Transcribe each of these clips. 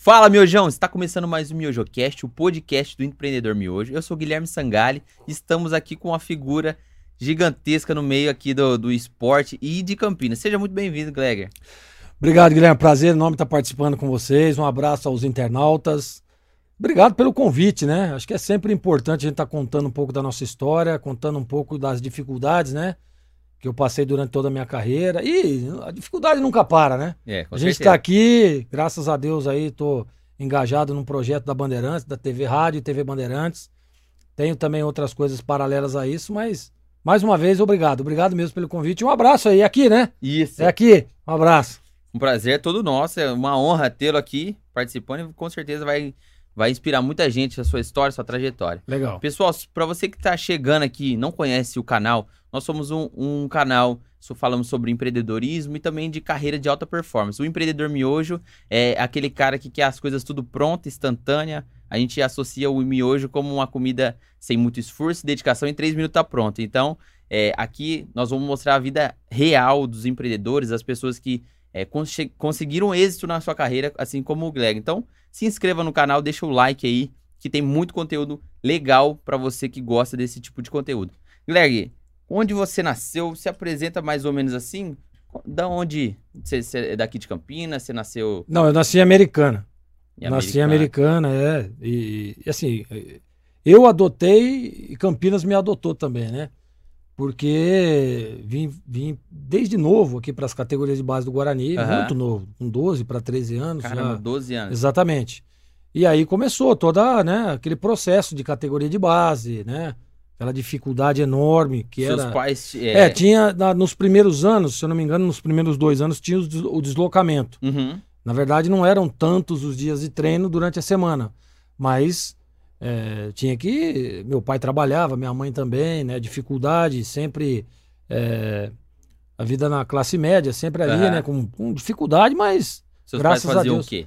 Fala, Miojão! Está começando mais um MiojoCast, o podcast do empreendedor Miojo. Eu sou Guilherme Sangali estamos aqui com uma figura gigantesca no meio aqui do, do esporte e de Campinas. Seja muito bem-vindo, Gleger. Obrigado, Guilherme. Prazer enorme estar participando com vocês. Um abraço aos internautas. Obrigado pelo convite, né? Acho que é sempre importante a gente estar contando um pouco da nossa história, contando um pouco das dificuldades, né? Que eu passei durante toda a minha carreira. E a dificuldade nunca para, né? É, com a gente está aqui, graças a Deus aí, estou engajado num projeto da Bandeirantes, da TV Rádio e TV Bandeirantes. Tenho também outras coisas paralelas a isso, mas mais uma vez, obrigado. Obrigado mesmo pelo convite. Um abraço aí, é aqui, né? Isso. É aqui. Um abraço. Um prazer é todo nosso, é uma honra tê-lo aqui participando e com certeza vai vai inspirar muita gente a sua história, a sua trajetória. Legal. Pessoal, para você que está chegando aqui não conhece o canal, nós somos um, um canal, falamos sobre empreendedorismo e também de carreira de alta performance. O empreendedor miojo é aquele cara que quer as coisas tudo pronta, instantânea. A gente associa o miojo como uma comida sem muito esforço e dedicação, em três minutos tá pronto. Então, é, aqui nós vamos mostrar a vida real dos empreendedores, das pessoas que é, cons conseguiram êxito na sua carreira, assim como o Gleg. Então, se inscreva no canal, deixa o like aí, que tem muito conteúdo legal para você que gosta desse tipo de conteúdo. Gleg, onde você nasceu? Se apresenta mais ou menos assim? Da onde? Você, você é daqui de Campinas? Você nasceu. Não, eu nasci em Americana. Em nasci em Americana, é. E, e, assim, eu adotei e Campinas me adotou também, né? Porque vim, vim desde novo aqui para as categorias de base do Guarani, uhum. muito novo, com 12 para 13 anos. Caramba, já. 12 anos. Exatamente. E aí começou toda, né, aquele processo de categoria de base, né? Aquela dificuldade enorme que Seus era. pais. É... é, tinha na, nos primeiros anos, se eu não me engano, nos primeiros dois anos tinha o deslocamento. Uhum. Na verdade, não eram tantos os dias de treino durante a semana, mas é, tinha que. Meu pai trabalhava, minha mãe também, né? Dificuldade, sempre. É, a vida na classe média, sempre ali, uhum. né? Com, com, dificuldade, mas. Seus graças a Deus. o quê?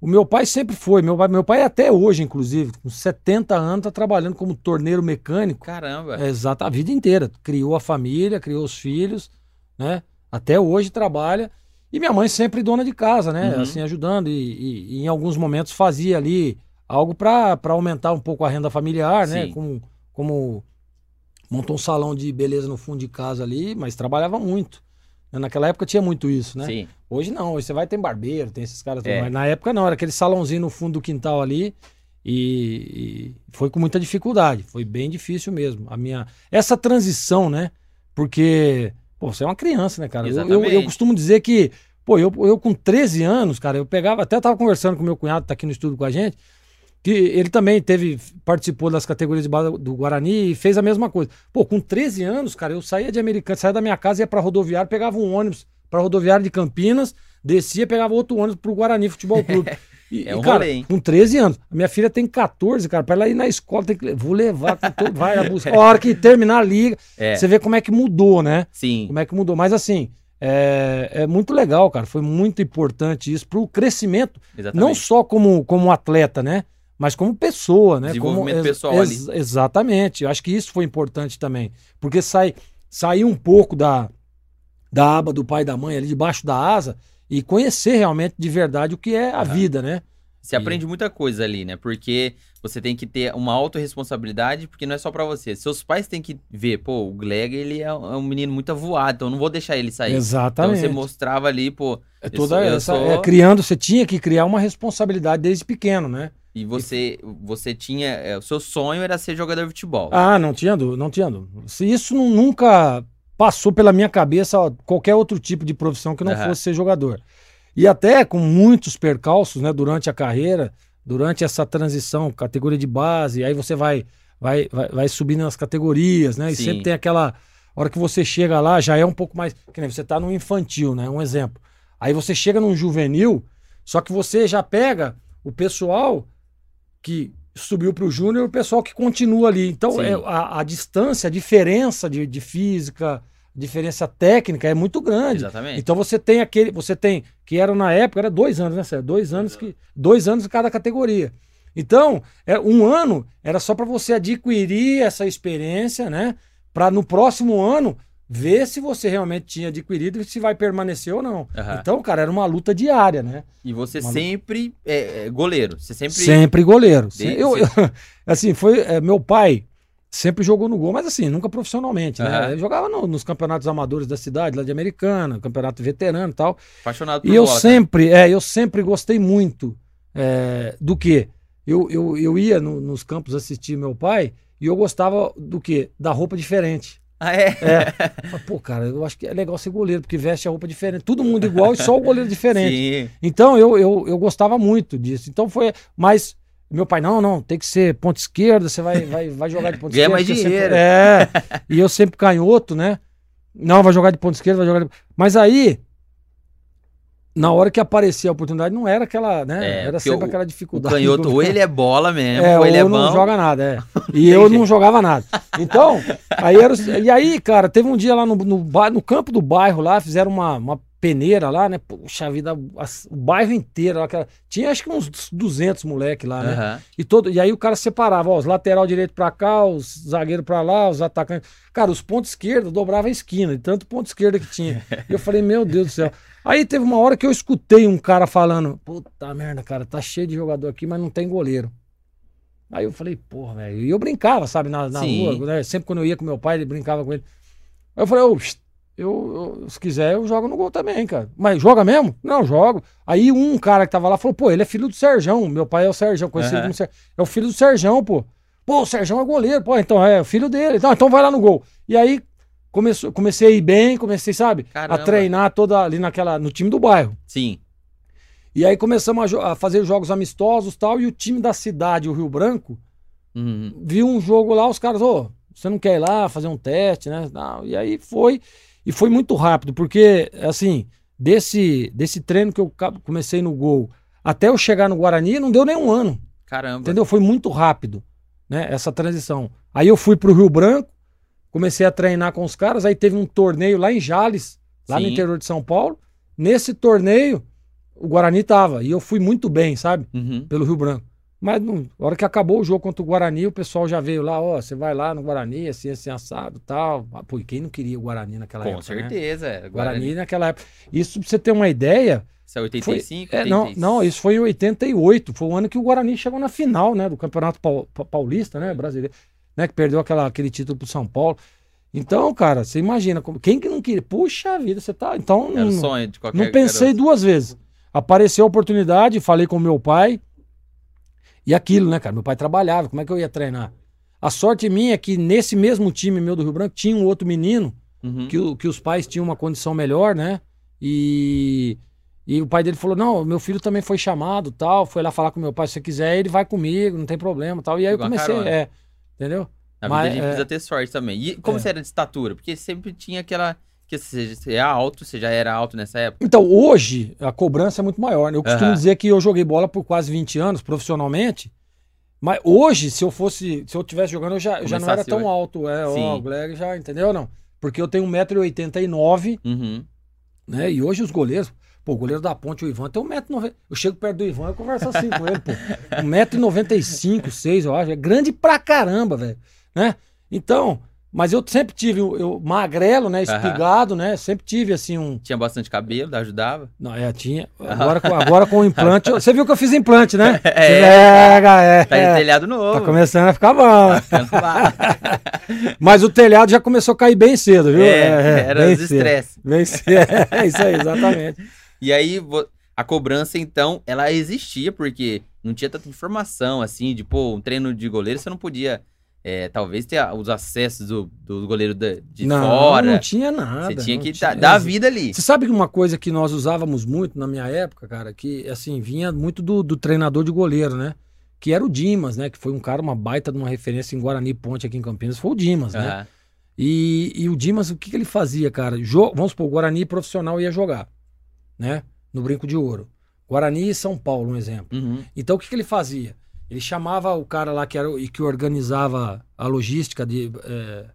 O meu pai sempre foi. Meu pai, meu pai até hoje, inclusive, com 70 anos, tá trabalhando como torneiro mecânico. Caramba! É, exato, a vida inteira. Criou a família, criou os filhos, né? Até hoje trabalha. E minha mãe sempre dona de casa, né? Uhum. Assim, ajudando. E, e, e, em alguns momentos fazia ali algo para aumentar um pouco a renda familiar, né? Sim. né? Como, como montou um salão de beleza no fundo de casa ali, mas trabalhava muito. Naquela época tinha muito isso, né? Sim. Hoje não, hoje você vai ter barbeiro, tem esses caras. É. Mas na época não, era aquele salãozinho no fundo do quintal ali. E, e, foi com muita dificuldade, foi bem difícil mesmo. A minha essa transição, né? Porque pô, você é uma criança, né, cara? Eu, eu, eu, costumo dizer que, pô, eu, eu com 13 anos, cara, eu pegava, até tava conversando com meu cunhado, tá aqui no estúdio com a gente, que ele também teve, participou das categorias de base do Guarani e fez a mesma coisa. Pô, com 13 anos, cara, eu saía de Americana, saía da minha casa, ia pra rodoviária, pegava um ônibus pra rodoviária de Campinas, descia, pegava outro ônibus pro Guarani Futebol Clube. E, é um e, cara, rolê, hein? com 13 anos. A minha filha tem 14, cara. Pra ela ir na escola, tem que. Vou levar com todo. Vai a busca. A hora que terminar a liga, é. você vê como é que mudou, né? Sim. Como é que mudou. Mas assim, é, é muito legal, cara. Foi muito importante isso pro crescimento. Exatamente. Não só como, como atleta, né? Mas como pessoa, né? Desenvolvimento como, pessoal ex, ali. Exatamente. Eu acho que isso foi importante também. Porque sai, sair um pouco da, da aba do pai e da mãe ali debaixo da asa e conhecer realmente de verdade o que é a uhum. vida, né? Você e... aprende muita coisa ali, né? Porque você tem que ter uma autorresponsabilidade, porque não é só para você. Seus pais têm que ver, pô, o Gleg, ele é um menino muito avoado, então eu não vou deixar ele sair. Exatamente. Então você mostrava ali, pô... É toda essa... Sou... É, criando, você tinha que criar uma responsabilidade desde pequeno, né? E você, você tinha. É, o seu sonho era ser jogador de futebol. Ah, não tinha dúvida, não tinha dúvida. Isso nunca passou pela minha cabeça qualquer outro tipo de profissão que não uhum. fosse ser jogador. E até com muitos percalços, né, durante a carreira, durante essa transição, categoria de base, aí você vai vai, vai, vai subindo nas categorias, né? E Sim. sempre tem aquela hora que você chega lá, já é um pouco mais, que nem você tá no infantil, né? Um exemplo. Aí você chega num juvenil, só que você já pega o pessoal que subiu para o júnior o pessoal que continua ali. Então, é, a, a, distância, a diferença de, de física, diferença técnica é muito grande. Exatamente. Então você tem aquele, você tem que era na época era dois anos, né? Sérgio? Dois anos que dois anos em cada categoria. Então é um ano era só para você adquirir essa experiência, né? Para no próximo ano ver se você realmente tinha adquirido e se vai permanecer ou não. Aham. Então, cara, era uma luta diária, né? E você Mano. sempre é, é, goleiro. Você sempre. Sempre goleiro. Desde- Eu, eu- assim, foi. é, meu pai sempre jogou no gol, mas assim, nunca profissionalmente, né? Aham. Eu jogava no- nos campeonatos amadores da cidade, lá de Americana, campeonato veterano e tal. Apaixonado por E eu bola, cara. sempre, é, eu sempre gostei muito é, do quê? Eu, eu, eu ia no- nos campos assistir meu pai e eu gostava do quê? Da roupa diferente. Ah, é? Falei, Pô, cara, eu acho que é legal ser goleiro, porque veste a roupa diferente. Todo mundo igual e só o goleiro diferente. Sim. Então eu, eu, eu gostava muito disso. Então foi. Mas meu pai, não, não, tem que ser ponta esquerda, você vai, vai, vai jogar de ponta Ganha esquerda. mais dinheiro. Sempre, é. E eu sempre canhoto, né? Não, vai jogar de ponta esquerda, vai jogar de... Mas aí, na hora que aparecia a oportunidade, não era aquela, né? É, era sempre o- aquela O dificuldade. canhoto, ou ele é bola mesmo, É, ou ele é ou não bom. joga nada, é. E eu não jogava nada. Então, aí era, e aí, cara, teve um dia lá no, no, no campo do bairro lá, fizeram uma, uma peneira lá, né? Puxa vida, as- o bairro inteiro aquela- tinha acho que uns 200 moleque lá, né? Aham. E, todo, e aí o cara separava, ó, os lateral direito pra cá, os zagueiro pra lá, os atacantes. Cara, os pontos esquerdos dobrava a esquina, de tanto ponto esquerda que tinha. E eu falei, meu Deus do céu. Aí teve uma hora que eu escutei um cara falando: Puta merda, cara, tá cheio de jogador aqui, mas não tem goleiro. Aí eu falei, porra, velho. E eu brincava, sabe, na, na Sim. rua, né? Sempre quando eu ia com meu pai, ele brincava com ele. Aí eu falei, ô, psst, eu, eu- se quiser, eu jogo no gol também, cara. Mas joga mesmo? Não, jogo. Aí um cara que tava lá falou, pô, ele é filho do Serjão. Meu pai é o Serjão, conhecido Aham. como Ser... É o filho do Serjão, pô. Pô, o Serjão é goleiro, pô, então é o filho dele. Então, então vai lá no gol. E aí começou, comecei a ir bem, comecei, sabe, Caramba. a treinar toda ali naquela, no time do bairro. Sim. E aí começamos a, a fazer jogos amistosos e tal, e o time da cidade, o Rio Branco, Uhum. viu um jogo lá, os caras, ô, você não quer ir lá fazer um teste, né? Não, e aí foi, e foi muito rápido, porque, assim, desse, desse treino que eu comecei no gol até eu chegar no Guarani, não deu nem um ano, Caramba. entendeu? Foi muito rápido, né? Essa transição. Aí eu fui pro Rio Branco, comecei a treinar com os caras, aí teve um torneio lá em Jales, lá no Sim. interior de São Paulo. Nesse torneio, o Guarani tava, e eu fui muito bem, sabe? Uhum. pelo Rio Branco. Mas não, na hora que acabou o jogo contra o Guarani, o pessoal já veio lá, ó, você vai lá no Guarani, assim, assim, assado tal. Ah, Pô, e quem não queria o Guarani naquela Com época, né? certeza. é. Guarani naquela época. Isso pra você ter uma ideia. Isso é 85, É, não, 86. não, isso foi em 88. Foi o ano que o Guarani chegou na final, né? Do Campeonato Pau- Pa- Paulista, né? Brasileiro. Né, que perdeu aquela, aquele título pro São Paulo. Então, cara, você imagina, como- quem que não queria? Puxa vida, você tá. Então, Era não- sonho de qualquer não pensei garoto. duas vezes. Apareceu a oportunidade, falei com meu pai. E aquilo, né, cara? Meu pai trabalhava, como é que eu ia treinar? A sorte minha é que nesse mesmo time meu do Rio Branco tinha um outro menino Uhum. que, que os pais tinham uma condição melhor, né? E, e o pai dele falou: Não, meu filho também foi chamado, tal. Foi lá falar com meu pai: Se você quiser, ele vai comigo, não tem problema, tal. E aí eu comecei, é, entendeu? Na Mas, vida a gente é- precisa ter sorte também. E como É. você era de estatura? Porque sempre tinha aquela. Que você, é alto, você já era alto nessa época. Então, hoje, a cobrança é muito maior. né? Eu costumo Aham. dizer que eu joguei bola por quase 20 anos, profissionalmente. Mas hoje, se eu fosse, se eu tivesse jogando, eu já, já não era tão hoje. alto. É, ó, Sim. o Gleg já, entendeu? Não. Porque eu tenho 1,89m, Uhum. né? E hoje os goleiros, pô, o goleiro da ponte, o Ivan, tem 1,90m. Eu chego perto do Ivan, eu converso assim com ele, pô. 1,95m, 6 eu acho. É grande pra caramba, velho. Né? Então, mas eu sempre tive, eu, eu- magrelo, né? Espigado, né? Sempre tive, assim, um. Tinha bastante cabelo, ajudava. Não, é, tinha. Agora, com- agora com o implante. Você viu que eu fiz implante, né? É. Pega, é. Tá é. telhado novo. Tá começando a ficar bom. Mas o telhado já começou a cair bem cedo, viu? É, era bem os estresse. Bem cedo. É isso aí, exatamente. E aí, a cobrança, então, ela existia, porque não tinha tanta informação, assim, de, pô, um treino de goleiro, você não podia, é, talvez, ter os acessos do, do goleiro da- de não, fora. não tinha nada. você tinha que tinha- dar a vida ali. Você sabe que uma coisa que nós usávamos muito na minha época, cara, que assim, vinha muito do, do treinador de goleiro, né? Que era o Dimas, né? Que foi um cara, uma baita de uma referência em Guarani Ponte aqui em Campinas, foi o Dimas, né? Aham. E, e o Dimas, o que, que ele fazia, cara? Jo- Vamos supor, o Guarani profissional ia jogar, né? No Brinco de Ouro. Guarani e São Paulo, um exemplo. Uhum. Então o que, que ele fazia? Ele chamava o cara lá que era o- e que organizava a logística de é,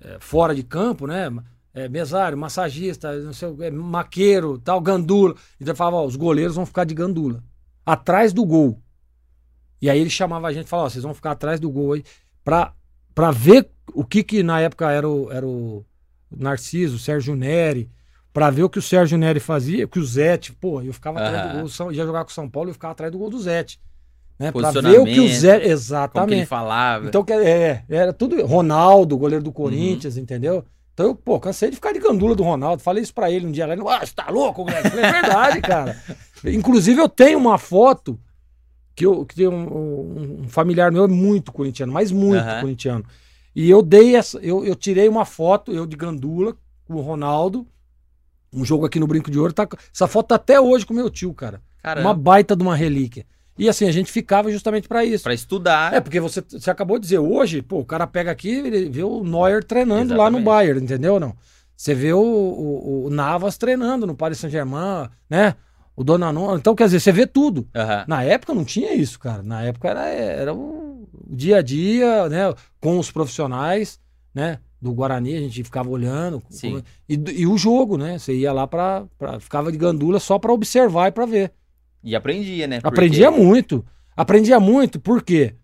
é, fora de campo, né? É, mesário, massagista, não sei, o quê, maqueiro, tal, gandula. Então ele falava, ó, os goleiros vão ficar de gandula, atrás do gol. E aí ele chamava a gente e falava, ó, vocês vão ficar atrás do gol aí pra, pra ver o que que na época era o, era o, Narciso, Sérgio Neri, pra ver o que o Sérgio Neri fazia, que o Zete, pô, eu ficava atrás do gol, São- ia jogar com o São Paulo, eu ficava atrás do gol do Zete. Né? Pra ver o que o Zete. Como que ele Exatamente. falava. Então, é, era tudo. Ronaldo, goleiro do Uhum. Corinthians, entendeu? Então, eu, pô, cansei de ficar de gandula do Ronaldo. Falei isso pra ele um dia lá. Ele, ah, você tá louco, moleque? Falei, é verdade, cara. Inclusive, eu tenho uma foto que, eu, que tem um, um- um familiar meu é muito corintiano, mas muito Aham. corintiano. E eu dei essa. Eu, eu tirei uma foto, eu de gandula, com o Ronaldo. Um jogo aqui no Brinco de Ouro. Tá, essa foto tá até hoje com meu tio, cara. Caramba, Uma baita de uma relíquia. E assim, a gente ficava justamente pra isso. pra estudar. É, porque você, você acabou de dizer, hoje, pô, o cara pega aqui e vê o Neuer treinando lá no Exatamente. Bayern, entendeu? Não. Você vê o, o- o Navas treinando no Paris Saint-Germain, né? O Donnarumma. Então, quer dizer, você vê tudo. Aham. Na época não tinha isso, cara. Na época era, era o, o dia a dia, né? Com os profissionais, né? Do Guarani, a gente ficava olhando. Sim. E, e o jogo, né? Você ia lá pra, pra. Ficava de gandula só pra observar e pra ver. E aprendia, né? Porque- Aprendia muito. Aprendia muito, por quê?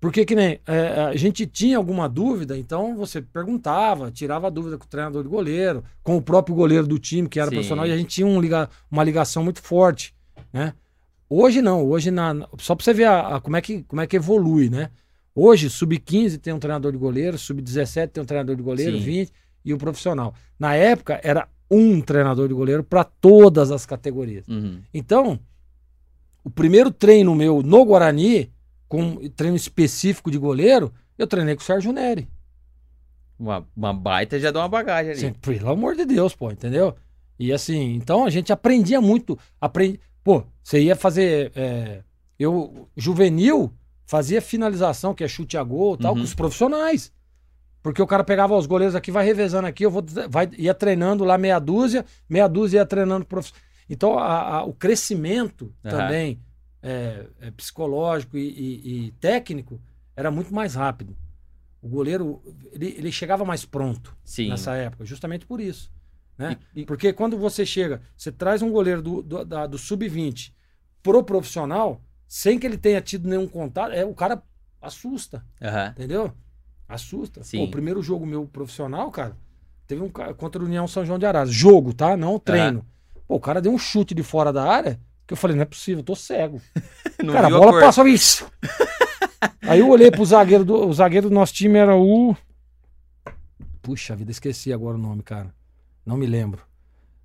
Porque que nem é, a gente tinha alguma dúvida, então você perguntava, tirava a dúvida com o treinador de goleiro, com o próprio goleiro do time, que era Sim. profissional, e a gente tinha um liga- uma ligação muito forte, né? Hoje não, hoje na, só pra você ver a, a- como, é que, como é que evolui, né? Hoje, sub-15 tem um treinador de goleiro, sub-17 tem um treinador de goleiro, Sim. 20 e o profissional. Na época, era um treinador de goleiro para todas as categorias. Uhum. Então, o primeiro treino meu no Guarani, com treino específico de goleiro, eu treinei com o Sérgio Neri. Uma, uma baita já dá uma bagagem ali. Assim, pelo amor de Deus, pô, entendeu? E assim, então a gente aprendia muito. Aprendi... Pô, você ia fazer. é, Eu, juvenil, fazia finalização, que é chute a gol e tal, Uhum. com os profissionais. Porque o cara pegava os goleiros aqui, vai revezando aqui, eu vou, vai, ia treinando lá meia dúzia, meia dúzia ia treinando prof... Então, a- a- o crescimento Aham. também é, é, psicológico e, e- e técnico era muito mais rápido. O goleiro, ele, ele chegava mais pronto Sim. nessa época, justamente por isso. Né? E- e- Porque quando você chega, você traz um goleiro do, do, da- do sub-20 pro profissional, sem que ele tenha tido nenhum contato, é, o cara assusta, Aham. entendeu? Assusta. Sim. Pô, o primeiro jogo meu profissional, cara, teve um cara contra o União São João de Arás. Jogo, tá? Não treino. Pô, o cara deu um chute de fora da área que eu falei, não é possível, eu tô cego. Cara, a bola cor. passou isso. Aí eu olhei pro zagueiro do. O zagueiro do nosso time era o. Puxa vida, esqueci agora o nome, cara. Não me lembro.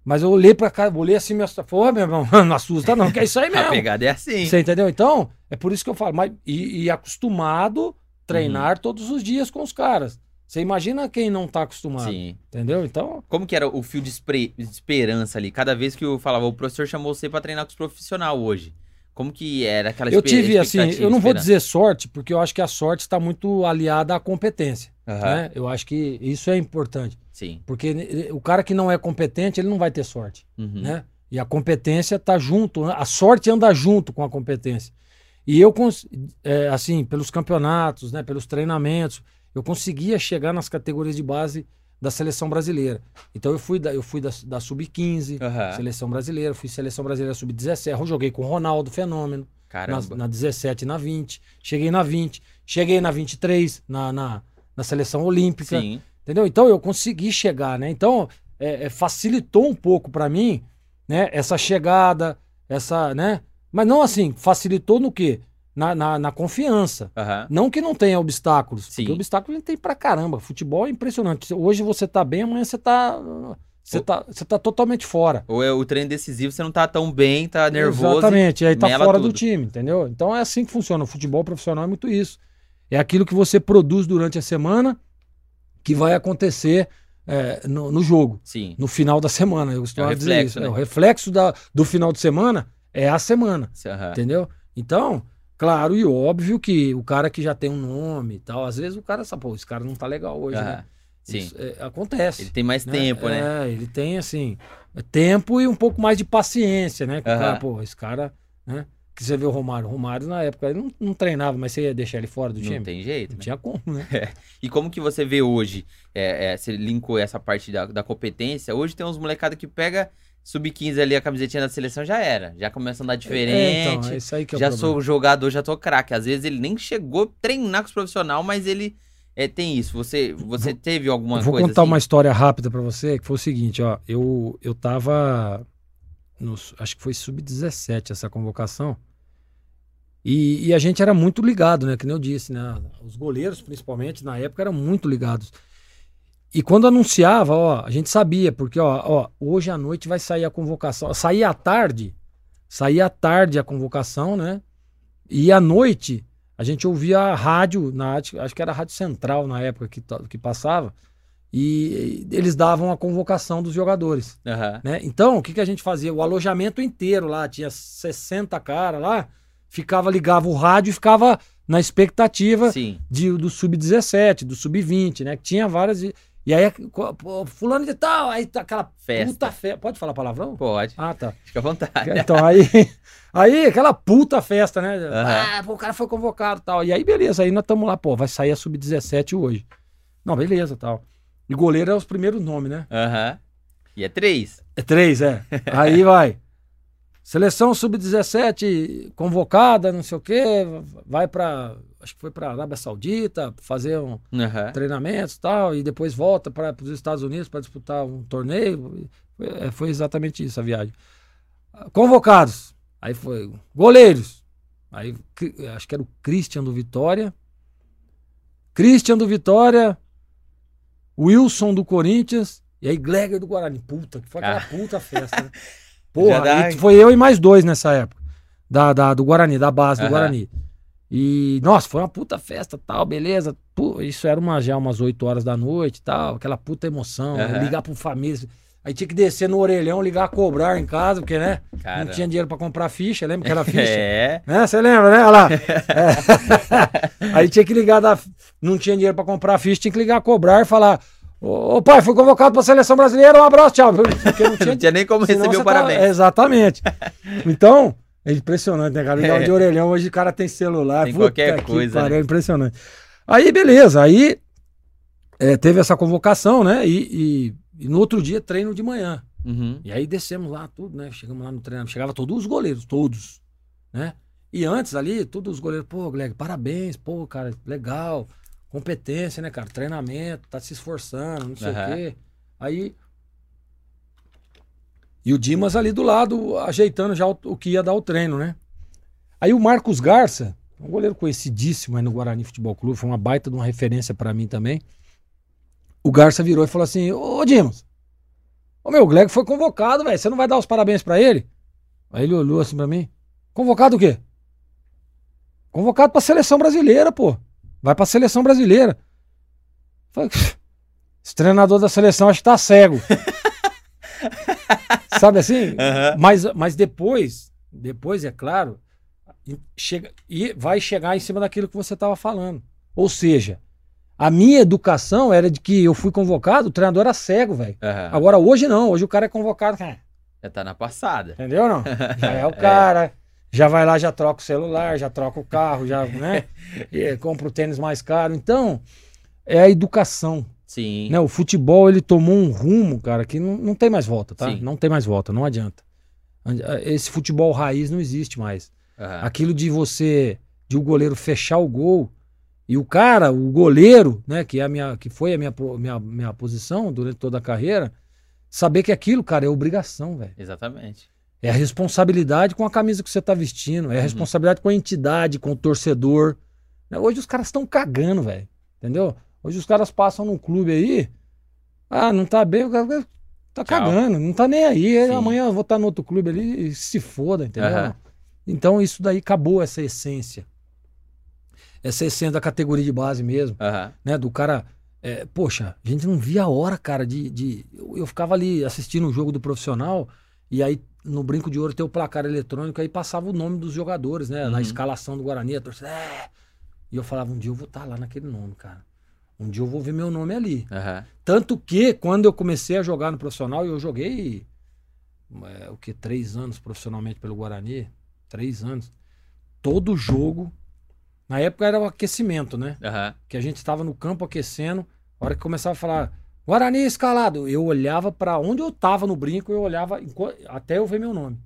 Mas eu olhei pra cara, olhei assim, me assustou. Pô, meu irmão, não assusta, não, que é isso aí A mesmo. pegada é assim. Você entendeu? Então, é por isso que eu falo. Mas, e, e acostumado Uhum. treinar todos os dias com os caras. Você imagina quem não tá acostumado. Sim. Entendeu? Então, Como que era o fio de, de esperança ali? Cada vez que eu falava, o professor chamou você pra treinar com os profissionais hoje. Como que era aquela eu tive, assim, eu não vou dizer sorte, porque eu acho que a sorte está muito aliada à competência. Aham. Né? Eu acho que isso é importante. Sim. Porque o cara que não é competente, ele não vai ter sorte. Uhum. Né? E a competência tá junto, a sorte anda junto com a competência. E eu, é, assim, pelos campeonatos, né, pelos treinamentos, eu conseguia chegar nas categorias de base da seleção brasileira. Então eu fui da, eu fui da, da sub-15, Aham. seleção brasileira, fui seleção brasileira sub-17, eu joguei com o Ronaldo Fenômeno, na, Caramba. na 17 e na 20, cheguei na 20, cheguei na 23, na, na, na seleção olímpica. Sim. Entendeu? Então eu consegui chegar, né? Então é, é, facilitou um pouco pra mim, né? Essa chegada, essa, né? Mas não assim, facilitou no quê? Na, na, na confiança. Aham. Não que não tenha obstáculos, Sim. porque obstáculos a gente tem pra caramba. Futebol é impressionante. Hoje você tá bem, amanhã você tá. Você tá, você tá totalmente fora. Ou é o treino decisivo, você não tá tão bem, tá nervoso. Exatamente, e aí tá fora do tudo. time, entendeu? Então é assim que funciona. O futebol profissional é muito isso. É aquilo que você produz durante a semana que vai acontecer é, no, no jogo. Sim. no final da semana. Eu É o dizer reflexo, isso. né? É, o reflexo da, do final de semana é a semana, Aham. entendeu? Então, claro e óbvio que o cara que já tem um nome e tal, às vezes o cara sabe, pô, esse cara não tá legal hoje, Aham. né? Sim. Isso, é, acontece. Ele tem mais né? tempo, né? É, ele tem, assim, tempo e um pouco mais de paciência, né? Aham. cara, pô, esse cara, né? Que você vê o Romário. O Romário, na época, ele não, não treinava, mas você ia deixar ele fora do Não time? tem jeito, Não né? tinha como, né? E como que você vê hoje? É, é, você linkou essa parte da, da competência. Hoje tem uns molecada que pega sub-15 ali, a camisetinha da seleção já era. Já começa a andar É, diferente. então, é isso aí que é o já problema. sou jogador, já tô craque. Às vezes ele nem chegou a treinar com os profissionais, mas ele é, tem isso. Você, você teve alguma vou coisa contar assim? uma história rápida pra você, que foi o seguinte, ó. Eu, eu tava. Nos- acho que foi sub-17 essa convocação. E, e a gente era muito ligado, né? Que nem eu disse, né? Os goleiros, principalmente, na época, eram muito ligados. E quando anunciava, ó, a gente sabia, porque, ó, ó, hoje à noite vai sair a convocação. Saía à tarde, saía à tarde a convocação, né? E à noite a gente ouvia a rádio, na, acho que era a Rádio Central na época que, que passava, e eles davam a convocação dos jogadores. Aham. Né? Então, o que, que a gente fazia? O alojamento inteiro lá, tinha 60 caras lá, ficava, ligava o rádio e ficava na expectativa Sim. de, do sub-17, do sub-20, né? Que tinha várias. E, aí, fulano de tal, aí tá aquela Festa. puta festa. Pode falar palavrão? Pode. Ah, tá. Fica à vontade. Então, aí, aí aquela puta festa, né? Aham. Ah, pô, o cara foi convocado e tal. E aí, beleza, aí nós estamos lá, pô, vai sair a sub-17 hoje. Não, beleza tal. E goleiro é os primeiros nomes, né? Aham. E é três. É três, é. Aí vai. Seleção sub-17 convocada, não sei o quê, vai pra. Acho que foi pra Arábia Saudita fazer um Aham. treinamento e tal, e depois volta para os Estados Unidos para disputar um torneio. Foi, é, foi exatamente isso a viagem. Convocados. Aí foi goleiros. Aí acho que era o Christian do Vitória. Christian do Vitória. Wilson do Corinthians. E aí Gleger do Guarani. Puta, que foi aquela Ah. puta festa, né? Porra, foi eu e mais dois nessa época. Da, da- do Guarani, da base do Aham. Guarani. E, nossa, foi uma puta festa tal, beleza. Pô, isso era uma, já umas 8 horas da noite tal, aquela puta emoção. né? Aham. Ligar pro família. Aí tinha que descer no orelhão, ligar a cobrar em casa, porque, né? Cara. Não tinha dinheiro pra comprar ficha, lembra que era ficha? É. Né? Você lembra, né? Olha lá. É. Aí tinha que ligar da. Não tinha dinheiro pra comprar ficha, tinha que ligar a cobrar e falar. Ô pai, fui convocado pra seleção brasileira, um abraço, tchau. Porque não tinha, Não tinha nem como senão receber o parabéns. Tá... Exatamente. Então, é impressionante, né, cara? Ligar É. de orelhão, hoje o cara tem celular. Tem qualquer que coisa, né? É impressionante. Aí, beleza. Aí é, teve essa convocação, né? E, e- e no outro dia, treino de manhã. Uhum. E aí descemos lá, tudo, né? Chegamos lá no treinamento. Chegava todos os goleiros, todos, né? E antes ali, todos os goleiros, pô, Gleg, parabéns, pô, cara, legal. Competência, né, cara? Treinamento, tá se esforçando, não sei Aham. o quê. Aí. E o Dimas ali do lado, ajeitando já o, o que ia dar o treino, né? Aí o Marcos Garça, um goleiro conhecidíssimo aí no Guarani Futebol Clube, foi uma baita de uma referência pra mim também. O Garça virou e falou assim: Ô Dimas, Ô meu, o Gleg foi convocado, velho. Você não vai dar os parabéns pra ele? Aí ele olhou assim pra mim. Convocado o quê? Convocado pra seleção brasileira, pô. Vai pra seleção brasileira. Falei, esse treinador da seleção acho que tá cego. Sabe assim? Aham. Mas, mas depois, depois, é claro, chega, e vai chegar em cima daquilo que você estava falando. Ou seja, a minha educação era de que eu fui convocado, o treinador era cego, velho. Aham. Agora hoje não, hoje o cara é convocado, cara, Já tá na passada. entendeu não? Já é o cara, já vai lá, já troca o celular, já troca o carro, já, né? E compra o tênis mais caro. Então, é a educação, Sim. né? O futebol ele tomou um rumo, cara, que não, não tem mais volta, tá? Sim. Não tem mais volta, não adianta. Esse futebol raiz não existe mais. Aham. Aquilo de você, de o goleiro fechar o gol e o cara, o goleiro, né, que é a minha, que foi a minha, minha, minha posição durante toda a carreira, saber que aquilo, cara, é obrigação, velho. Exatamente. É a responsabilidade com a camisa que você tá vestindo, é a Uhum. responsabilidade com a entidade, com o torcedor. né? Hoje os caras estão cagando, velho. Entendeu? Hoje os caras passam num clube aí, ah, não tá bem, o cara tá Tchau. cagando, não tá nem aí. Sim. Amanhã eu vou estar no outro clube ali e se foda, entendeu? Aham. Então isso daí acabou essa essência. Essa essência da categoria de base mesmo, Aham. né? Do cara. é, poxa, a gente não via a hora, cara, de. de eu, eu ficava ali assistindo o jogo do profissional, e aí no Brinco de Ouro tem o placar eletrônico, aí passava o nome dos jogadores, né? Na Uhum. escalação do Guarani, a torcida. É! E eu falava, um dia eu vou estar lá naquele nome, cara. Um dia eu vou ver meu nome ali. Aham. Tanto que quando eu comecei a jogar no profissional, e eu joguei é, o que? Três anos profissionalmente pelo Guarani. Três anos. Todo jogo. Na época era o aquecimento, né? Aham. Que a gente estava no campo aquecendo. A hora que começava a falar Guarani escalado, eu olhava para onde eu tava no brinco, eu olhava até eu ver meu nome.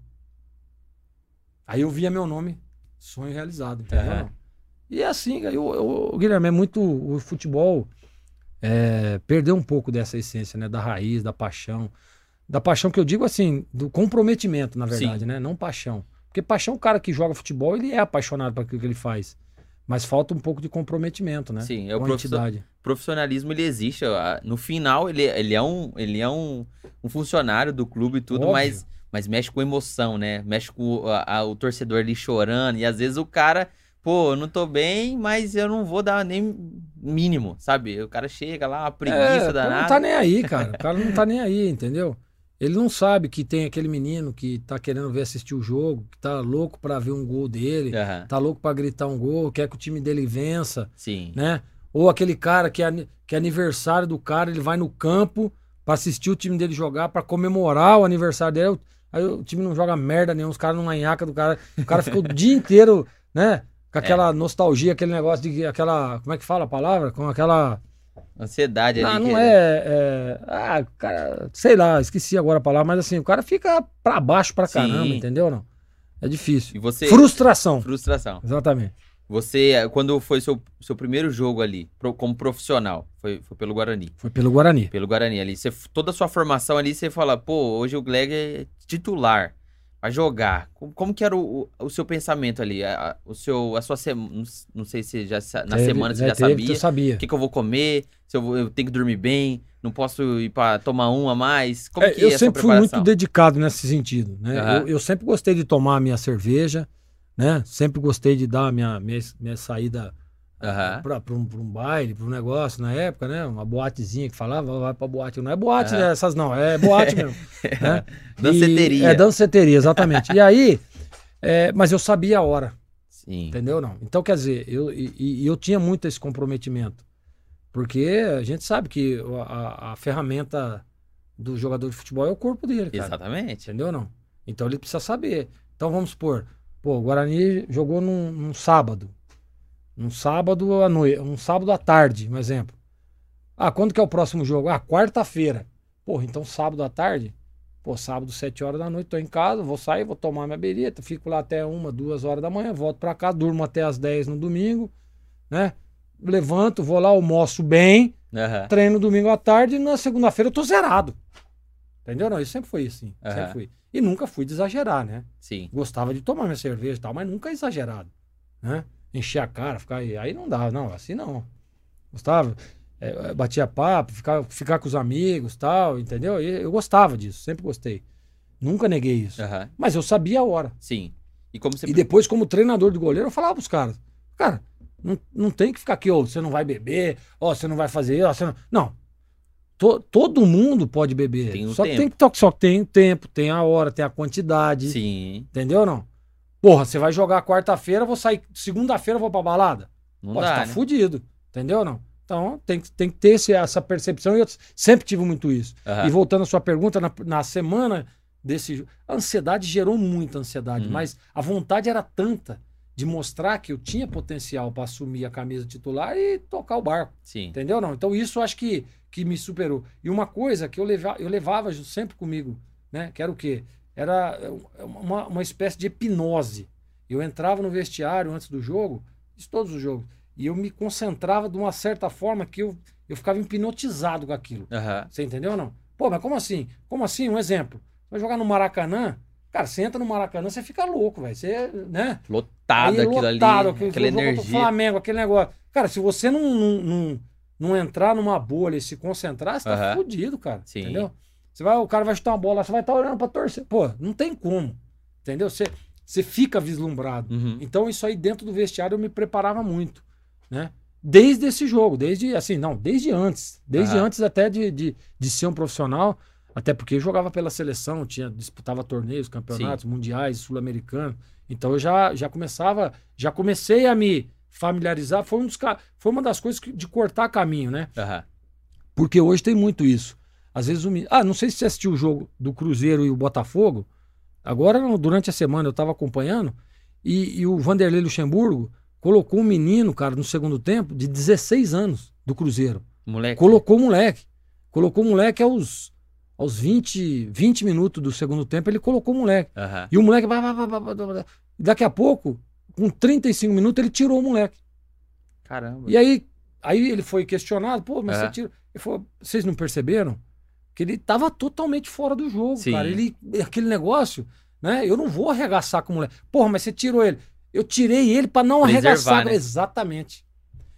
Aí eu via meu nome, sonho realizado, entendeu? Aham. E é assim, eu, eu, Guilherme, é muito. O futebol é, perdeu um pouco dessa essência, né? Da raiz, da paixão. Da paixão que eu digo assim, do comprometimento, na verdade, Sim. né? Não paixão. Porque paixão, o cara que joga futebol, ele é apaixonado por aquilo que ele faz. Mas falta um pouco de comprometimento, né? Sim, é o Com a profissio- entidade. profissionalismo ele existe. No final, ele, ele é, um, ele é um, um funcionário do clube e tudo, Óbvio. mas, mas mexe com emoção, né? Mexe com o, a- a- o torcedor ali chorando. E às vezes o cara, pô, eu não tô bem, mas eu não vou dar nem mínimo, sabe? O cara chega lá, uma preguiça É, o cara danada. não tá nem aí, cara. O cara não tá nem aí, entendeu? Ele não sabe que tem aquele menino que tá querendo ver assistir o jogo, que tá louco pra ver um gol dele, Aham, tá louco pra gritar um gol, quer que o time dele vença, Sim. né? Ou aquele cara que é, que é aniversário do cara, ele vai no campo pra assistir o time dele jogar, pra comemorar o aniversário dele. Aí o time não joga merda nenhuma, os caras não manhaca do cara. O cara fica o dia inteiro, né? Com aquela nostalgia, aquele negócio de aquela. Como é que fala a palavra? Com aquela. Ansiedade Não, ali. não que- é, é- Ah, cara, sei lá, esqueci agora a palavra, mas assim, o cara fica pra baixo pra Sim. caramba, entendeu? Não? É difícil. E você. Frustração. Frustração. Exatamente. Você, quando foi seu, seu primeiro jogo ali, pro- como profissional, foi, foi pelo Guarani. Foi pelo Guarani. Pelo Guarani ali. Você, toda a sua formação ali, você fala, pô, hoje o Gleg é titular. Vai jogar. Como, como que era o, o, o seu pensamento ali? A, a- o seu, a sua semana. Não sei se já, na Teve- semana você né, já teve, sabia. Eu sabia. O que, que eu vou comer? Se eu, vou- eu tenho que dormir bem? Não posso ir pra tomar um a mais? Como É, que eu é sempre fui muito dedicado nesse sentido, né? Aham. Eu, eu sempre gostei de tomar a minha cerveja, né? Sempre gostei de dar a minha, minha, minha saída Aham. pra, pra, um, pra um baile, pra um negócio na época, né? Uma boatezinha que falava, vai pra boate. Não é boate né, essas não, é boate mesmo. né? Danceteria. E- é, danceteria, exatamente. e aí, é, mas eu sabia a hora. Sim. Entendeu? Não. Então, quer dizer, eu, e, eu tinha muito esse comprometimento. Porque a gente sabe que a, a- a ferramenta do jogador de futebol é o corpo dele, cara. Exatamente. Entendeu? Não. Então ele precisa saber. Então vamos supor, pô, o Guarani jogou num, num sábado. Num sábado à noite, um sábado à tarde, um exemplo. Ah, quando que é o próximo jogo? Ah, quarta-feira. Porra, então sábado à tarde? Pô, sábado, sete horas da noite, tô em casa, vou sair, vou tomar minha berita, fico lá até uma, duas horas da manhã, volto pra cá, durmo até as 10 no domingo, né? Levanto, vou lá, almoço bem, Aham. treino domingo à tarde e na segunda-feira eu tô zerado. Entendeu? Não, isso sempre foi assim. Aham. Sempre fui. E nunca fui de exagerar, né? Sim. Gostava de tomar minha cerveja e tal, mas nunca exagerado. Né? Encher a cara, ficar aí. Aí não dava, não, assim não. Gostava. é, batia papo, ficar, ficar com os amigos tal, entendeu? E eu gostava disso, sempre gostei. Nunca neguei isso. Aham. Mas eu sabia a hora. Sim. E como você. E depois, como treinador de goleiro, eu falava pros caras: Cara, não, não tem que ficar aqui, ó, você não vai beber, ó, você não vai fazer, ó, você não. Não. To- todo mundo pode beber. Tem um só, tempo. tem só tem o tempo, tem a hora, tem a quantidade. Sim. Entendeu ou não? Porra, você vai jogar quarta-feira, vou sair. Segunda-feira vou pra balada. Não Pô, você dá, tá né? fudido. Entendeu ou não? Então tem, que- tem que ter esse- essa percepção e eu sempre tive muito isso. Aham. E voltando à sua pergunta, na, na semana desse. A ansiedade gerou muita ansiedade, Uhum. mas a vontade era tanta de mostrar que eu tinha potencial para assumir a camisa titular e tocar o barco. Sim. Entendeu? Não? Então isso eu acho que, que me superou. E uma coisa que eu, leva, eu levava sempre comigo, né? Que era o quê? Era uma, uma espécie de hipnose. Eu entrava no vestiário antes do jogo, isso todos os jogos, e eu me concentrava de uma certa forma que eu, eu ficava hipnotizado com aquilo. Aham. Você entendeu ou não? Pô, mas como assim? Como assim? Um exemplo. Vai jogar no Maracanã, cara, você entra no Maracanã, você fica louco, velho. Você, né? Lotado Aí, aquilo lotado, ali. aquele aquela energia. Flamengo, aquele negócio. Cara, se você não, não, não, não entrar numa bolha e se concentrar, você tá fudido, cara. Sim. Entendeu? Você vai, o cara vai chutar uma bola, você vai estar olhando pra torcer. Pô, não tem como. Entendeu? Você, você fica vislumbrado. Uhum. Então, isso aí dentro do vestiário eu me preparava muito, né? Desde esse jogo, desde assim, não, desde antes. Desde antes até de, de, de ser um profissional, até porque eu jogava pela seleção, tinha, disputava torneios, campeonatos mundiais, sul-americanos. Então eu já, já começava, já comecei a me familiarizar. Foi, um dos, foi uma das coisas que- de cortar caminho, né? Aham. Porque hoje tem muito isso. Às vezes o. Ah, não sei se você assistiu o jogo do Cruzeiro e o Botafogo. Agora, durante a semana, eu estava acompanhando. E, e o Vanderlei Luxemburgo colocou um menino, cara, no segundo tempo, de 16 anos do Cruzeiro. Moleque. Colocou o moleque. Colocou o moleque aos, aos 20, 20 minutos do segundo tempo, ele colocou o moleque. Aham. E o moleque daqui a pouco, com 35 minutos, ele tirou o moleque. Caramba. E aí, aí ele foi questionado, pô, mas É. você tira. Ele falou, vocês não perceberam? Que ele tava totalmente fora do jogo, Sim. cara. Ele, aquele negócio, né? Eu não vou arregaçar com o moleque. Porra, mas você tirou ele. Eu tirei ele pra não Preservar, arregaçar. né? Exatamente.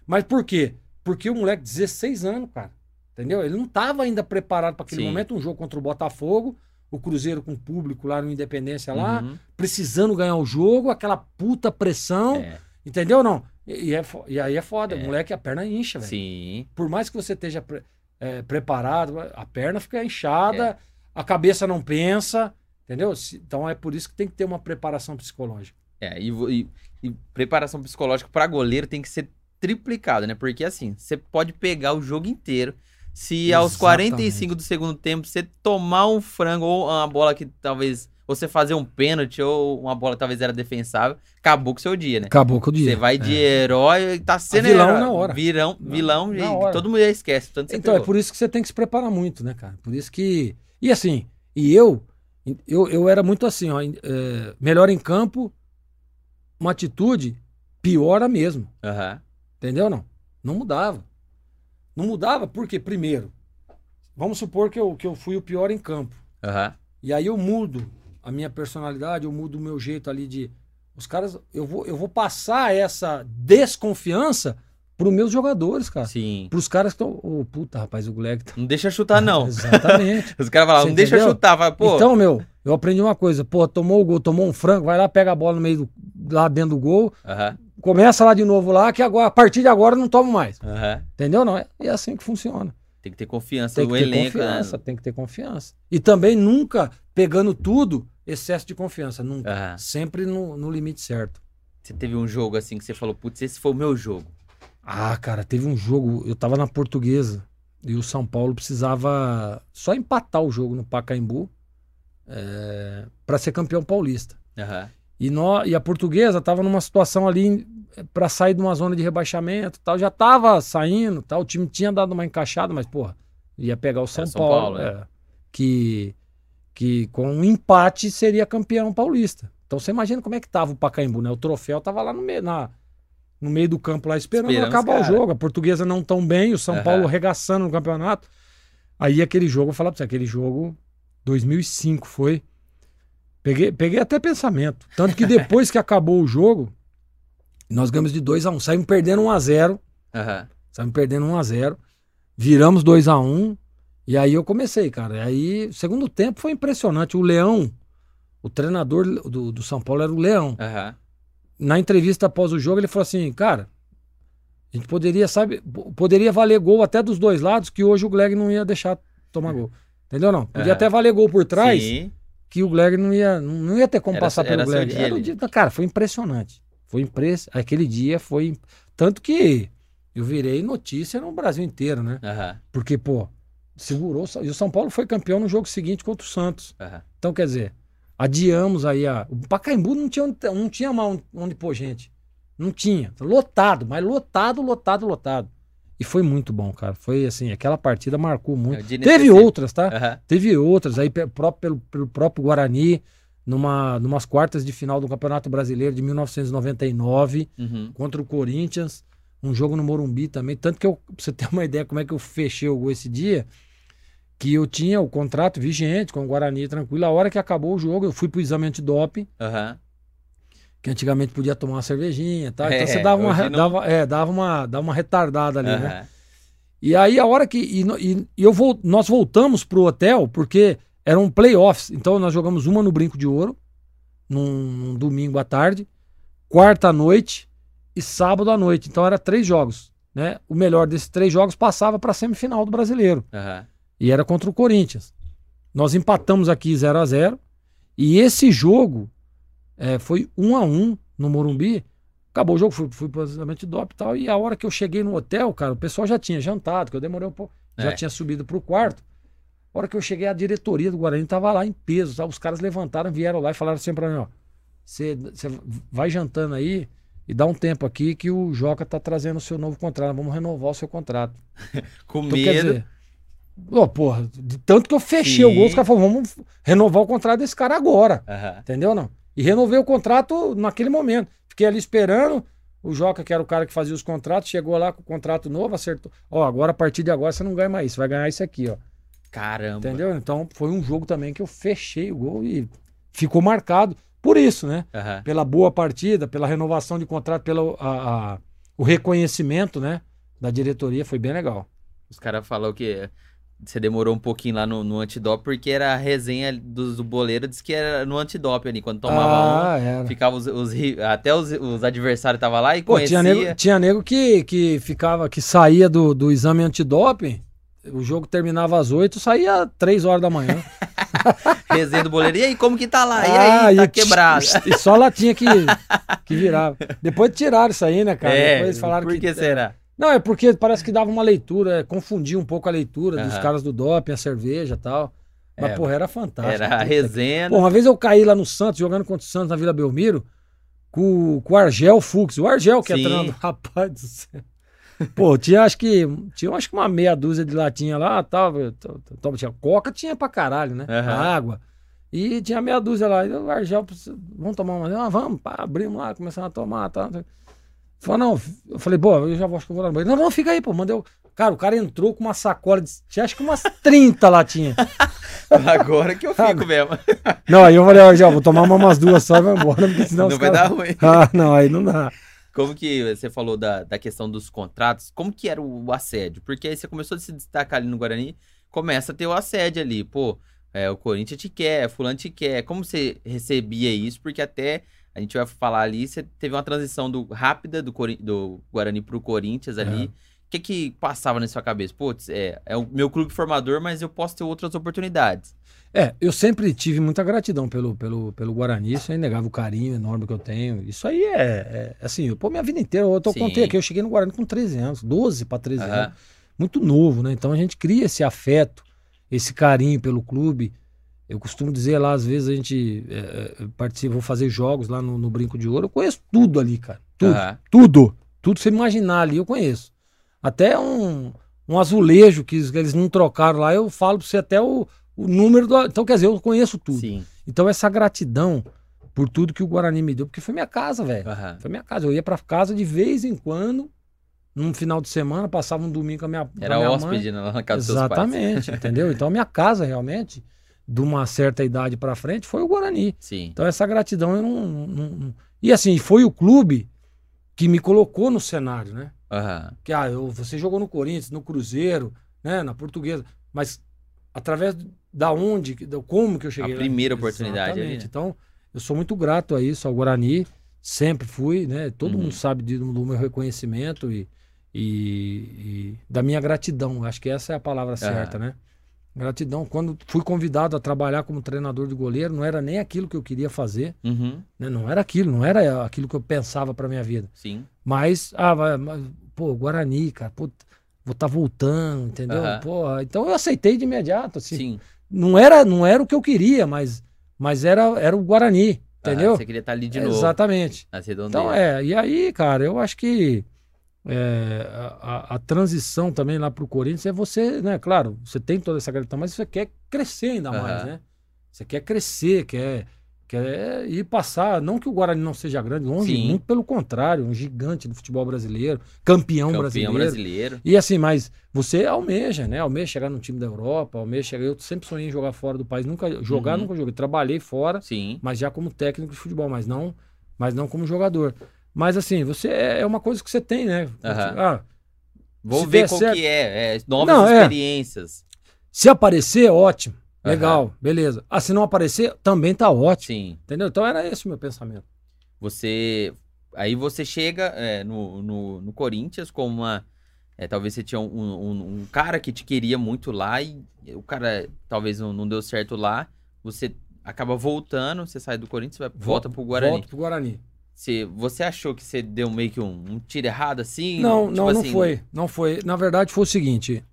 Mas por quê? Porque o moleque, 16 anos, cara. Entendeu? Ele não tava ainda preparado para aquele Sim. momento, um jogo contra o Botafogo, o Cruzeiro com o público lá no Independência lá, Uhum. precisando ganhar o jogo, aquela puta pressão. É, Entendeu ou não? E, e é e aí é foda. É. O moleque, a perna incha, velho. sim. Por mais que você esteja pre- é, preparado, a perna fica inchada, É. a cabeça não pensa, entendeu? Então é por isso que tem que ter uma preparação psicológica. É, e, e- e preparação psicológica pra goleiro tem que ser triplicada, né? Porque assim, você pode pegar o jogo inteiro. Se aos Exatamente. 45 do segundo tempo você tomar um frango ou uma bola que talvez você fazer um pênalti ou uma bola que talvez era defensável, acabou com o seu dia, né? Acabou com o dia. Você vai de É. herói e tá sendo vilão herói. na hora. Virão, vilão, na e todo mundo esquece. Então, é pegou. por isso que você tem que se preparar muito, né, cara? Por isso que. E assim, e eu, eu, eu era muito assim, ó, é, melhor em campo, uma atitude, piora mesmo. Aham. Entendeu? Não. Não mudava. Não mudava porque, primeiro, vamos supor que eu, que eu fui o pior em campo. Aham. E aí eu mudo a minha personalidade, eu mudo o meu jeito ali de. Os caras, eu vou, eu vou passar essa desconfiança pros meus jogadores, cara. Sim. Pros caras que estão. Ô, puta, rapaz, o Guleg tá. Não deixa chutar, não. Exatamente. Os caras falam, não deixa entendeu? chutar. Vai, pô. Então, meu, eu aprendi uma coisa. Pô, tomou o gol, tomou um frango, vai lá, pega a bola no meio do. lá dentro do gol, Aham. começa lá de novo lá, que agora, a partir de agora não tomo mais. Aham. Entendeu? Não, é, é assim que funciona. Tem que ter confiança Tem que no ter elenco. né? confiança, tem que ter confiança. E também nunca pegando tudo, excesso de confiança. Nunca. Aham. Sempre no, no limite certo. Você teve um jogo assim que você falou, putz, esse foi o meu jogo. Ah, cara, teve um jogo, eu tava na portuguesa e o São Paulo precisava só empatar o jogo no Pacaembu é, para ser campeão paulista. Aham. E, nó- e a portuguesa tava numa situação ali para sair de uma zona de rebaixamento e tal. Já tava saindo, tal. o time tinha dado uma encaixada, mas, porra, ia pegar o São, São Paulo, Paulo, é. é, que, que com um empate seria campeão paulista. Então você imagina como é que tava o Pacaembu, né? O troféu tava lá no meio, na, no meio do campo lá esperando, Esperando os acabar o cara. jogo. A portuguesa não tão bem, o São Aham. Paulo regaçando no campeonato. Aí aquele jogo, eu falar pra você, aquele jogo 2005 foi. Peguei, peguei até pensamento. Tanto que depois que acabou o jogo, nós ganhamos de 2 a 1 um. Saímos perdendo 1 a 0 Aham. Saímos perdendo 1 a 0 Viramos 2 a 1 E aí eu comecei, cara. E aí, segundo tempo foi impressionante. O Leão, o treinador do, do São Paulo era o Leão. Aham. Na entrevista após o jogo, ele falou assim, cara, a gente poderia, sabe, po- poderia valer gol até dos dois lados, que hoje o Gleg não ia deixar tomar gol. Entendeu não? Podia Aham. até valer gol por trás, Sim. que o Gleg não ia, não, ia ter como Era- passar pelo Gleg. dia Era o ali. dia- cara, foi impressionante. Foi impress... Aquele dia foi. Tanto que eu virei notícia no Brasil inteiro, né? Aham. Porque, pô, segurou. E o São Paulo foi campeão no jogo seguinte contra o Santos. Aham. Então, quer dizer, adiamos aí a. O Pacaembu não tinha, onde- não tinha mais onde- onde pôr gente. Não tinha. Lotado, mas lotado, lotado, lotado. E foi muito bom, cara. Foi assim, aquela partida marcou É muito. dia Teve outras, tá? Aham. Teve outras aí próprio, pelo, pelo próprio Guarani, numa numas quartas de final do Campeonato Brasileiro de 1999, Uhum. contra o Corinthians. Um jogo no Morumbi também. Tanto que eu, pra você ter uma ideia como é que eu fechei o gol esse dia, que eu tinha o contrato vigente com o Guarani tranquilo. A hora que acabou o jogo, eu fui pro exame antidoping, Aham. que antigamente podia tomar uma cervejinha e tal. É, então você dava uma, não. dava, é, dava uma, dava uma retardada ali, né? Aham. E aí a hora que. E, e- e eu vol, nós voltamos pro hotel porque eram playoffs. Então nós jogamos uma no Brinco de Ouro, num, num domingo à tarde, quarta à noite e sábado à noite. Então era três jogos. Né? O melhor desses três jogos passava para a semifinal do brasileiro. Aham. E era contra o Corinthians. Nós empatamos aqui 0 a 0 E esse jogo é, foi 1 a 1 no Morumbi. Acabou o jogo, fui, fui de DOP e tal. E a hora que eu cheguei no hotel, cara, o pessoal já tinha jantado, que eu demorei um pouco. Já É. tinha subido pro quarto. A hora que eu cheguei, a diretoria do Guarani tava lá em peso. Tá? Os caras levantaram, vieram lá e falaram assim pra mim: ó, você vai jantando aí e dá um tempo aqui que o Joca tá trazendo o seu novo contrato. Vamos renovar o seu contrato. Com Então, quer medo. dizer, Ô, porra, de tanto que eu fechei o Sim. gol, os caras falaram, vamos renovar o contrato desse cara agora. Aham. Entendeu não? E renovei o contrato naquele momento. Fiquei ali esperando. O Joca, que era o cara que fazia os contratos, chegou lá com o contrato novo, acertou. Ó, agora a partir de agora você não ganha mais isso, vai ganhar isso aqui, ó. Caramba. Entendeu? Então foi um jogo também que eu fechei o gol e ficou marcado por isso, né? Aham. Pela boa partida, pela renovação de contrato, pelo a- a- o reconhecimento, né? Da diretoria, foi bem legal. Os caras falaram que você demorou um pouquinho lá no, no antidoping, porque era a resenha dos do boleiro, disse que era no antidoping ali, quando tomava ah, era. um, ficava os, os até os, os adversários estavam lá e Pô, conhecia. tinha nego, tinha nego que, que ficava, que saía do, do exame antidoping, o jogo terminava às 8, saía às 3 horas da manhã. Resenha do boleiro. E aí, como que tá lá? E Ah, aí, tá e- quebrado. E só latinha que, que virava. Depois tiraram isso aí, né, cara? é, Depois falaram por que, que. será? Não, é porque parece que dava uma leitura, é, confundia um pouco a leitura dos Aham. caras do doping, a cerveja e tal. Mas, É, porra, era fantástico. Era a resenha. Pô, uma vez eu caí lá no Santos, jogando contra o Santos na Vila Belmiro, com, com o Argel Fux. O Argel que é Sim. treinador. Rapaz do céu. Pô, tinha acho que tinha acho que uma meia dúzia de latinha lá, tal, tal, tal, tinha coca, tinha pra caralho, né? Aham. Água. E tinha meia dúzia lá. E o Argel, vamos tomar uma, ah, vamos, pá, abrimos lá, começamos a tomar, tal. Falou, não, eu falei, pô, eu já vou, acho que eu vou lá no banheiro. Não, não, fica aí, pô, mandei. Cara, o cara entrou com uma sacola de. Tinha acho que umas 30 latinhas. Agora que eu fico mesmo. Não, aí eu falei, ó, já vou tomar uma- umas duas só e vai embora, porque senão Não vai caras- dar ruim. Ah, não, aí não dá. Como que você falou da, da questão dos contratos? Como que era o assédio? Porque aí você começou a se destacar ali no Guarani, começa a ter o assédio ali. Pô, é, o Corinthians te quer, fulano te quer. Como você recebia isso? Porque até a gente vai falar ali, você teve uma transição do, rápida do, Cori- do Guarani pro Corinthians ali. É. O que que passava na sua cabeça? Putz, é, é o meu clube formador, mas eu posso ter outras oportunidades. É, eu sempre tive muita gratidão pelo, pelo, pelo Guarani, isso é inegável o carinho enorme que eu tenho. Isso aí é, é assim, pô, minha vida inteira, eu tô, Sim. contei aqui, eu cheguei no Guarani com 13 anos, 12 para 13 Aham. anos, muito novo, né? Então a gente cria esse afeto, esse carinho pelo clube. Eu costumo dizer lá, às vezes a gente é, é, participa, vou fazer jogos lá no, no Brinco de Ouro, eu conheço tudo ali, cara. Tudo. Aham. Tudo. Tudo que você imaginar ali, eu conheço. Até um, um azulejo que eles- que eles não trocaram lá, eu falo pra você até o, o número do. Então, quer dizer, eu conheço tudo. Sim. Então, essa gratidão por tudo que o Guarani me deu, porque foi minha casa, velho. Aham. Foi minha casa. Eu ia pra casa de vez em quando, num final de semana, passava um domingo com a minha, com a Era minha hóspede né, na casa dos seus pais. Exatamente, entendeu? Então, a minha casa, realmente, de uma certa idade pra frente, foi o Guarani. Sim. Então essa gratidão eu não, não- não- E assim, foi o clube que me colocou no cenário, né? Aham. Que ah, eu, você jogou no Corinthians, no Cruzeiro, né? Na Portuguesa. Mas através da onde, do como que eu cheguei A lá? primeira oportunidade ali, Exatamente. né? Então, eu sou muito grato a isso, ao Guarani. Sempre fui, né? Todo Uhum. mundo sabe de- do meu reconhecimento e, e- e da minha gratidão. Acho que essa é a palavra certa, né? Gratidão. Quando fui convidado a trabalhar como treinador de goleiro, não era nem aquilo que eu queria fazer, Uhum. né? Não era aquilo, não era aquilo que eu pensava para minha vida. Sim. Mas, ah, mas, pô, Guarani, cara, pô, vou estar voltando, entendeu? Aham. Pô, então eu aceitei de imediato, assim. Sim. Não era, não era o que eu queria, mas, mas era, era o Guarani, entendeu? Você queria estar ali de novo. Exatamente. Então, é, e aí, cara, eu acho que é, a, a- transição também lá pro Corinthians é você, né? Claro, você tem toda essa gratidão, mas você quer crescer ainda mais, né? Você quer crescer, quer, quer ir passar. Não que o Guarani não seja grande, longe, Sim. muito pelo contrário, um gigante do futebol brasileiro, campeão, Campeão brasileiro. brasileiro. E assim, mas você almeja, né? Almeja chegar no time da Europa, almeja chegar. Eu sempre sonhei em jogar fora do país, nunca jogar, Uhum. nunca joguei. Trabalhei fora, Sim. mas já como técnico de futebol, mas não, mas não como jogador. Mas assim, você é é uma coisa que você tem, né? Aham. Ah, Vou ver qual certo- que é. é, novas Não, é. experiências. se aparecer, ótimo. Legal, beleza. Ah, se não aparecer, também tá ótimo. Sim. Entendeu? Então era esse o meu pensamento. Você. Aí você chega é, no, no, no Corinthians com uma. é, talvez você tinha um, um- um cara que te queria muito lá e o cara talvez não, não deu certo lá. Você acaba voltando, você sai do Corinthians, vai, volta pro Guarani. Volto pro Guarani. Você, você achou que você deu meio que um, um tiro errado assim? Não, Tipo não, não assim, foi. Não foi. Na verdade, foi o seguinte.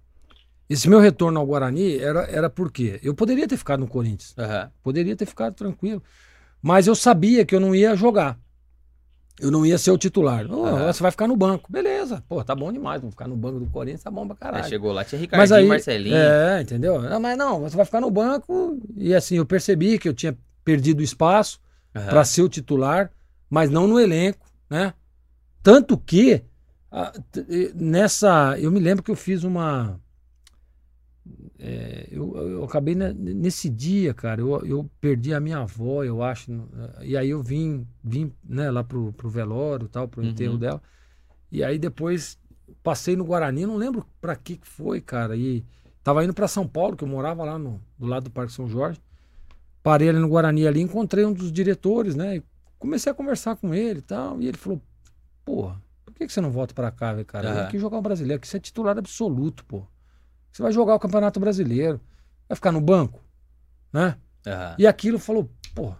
Esse meu retorno ao Guarani era, era porque eu poderia ter ficado no Corinthians. Aham. Poderia ter ficado tranquilo. Mas eu sabia que eu não ia jogar. Eu não ia ser o titular. Ô, Aham. Você vai ficar no banco. Beleza. Pô, tá bom demais. Vamos ficar no banco do Corinthians, tá bom pra Aí caralho. chegou lá, tinha Mas Ricardinho, aí, Marcelinho. É, entendeu? Não, mas não, você vai ficar no banco. E assim, eu percebi que eu tinha perdido espaço Aham. para ser o titular, mas não no elenco, né? tanto que nessa. Eu me lembro que eu fiz uma. é, eu, eu acabei ne- nesse dia, cara. Eu, eu perdi a minha avó, eu acho. E aí eu vim, vim né, lá pro, pro velório, tal, pro Uhum. enterro dela. E aí depois passei no Guarani, não lembro pra que que foi, cara. E tava indo pra São Paulo, que eu morava lá no, do lado do Parque São Jorge. Parei ali no Guarani ali, encontrei um dos diretores, né? E comecei a conversar com ele e tal. E ele falou: Porra, por que, que você não volta pra cá, velho, cara? Vem aqui jogar o brasileiro, que você é titular absoluto, pô. Você vai jogar o Campeonato Brasileiro, vai ficar no banco, né? Aham. E aquilo falou: Porra,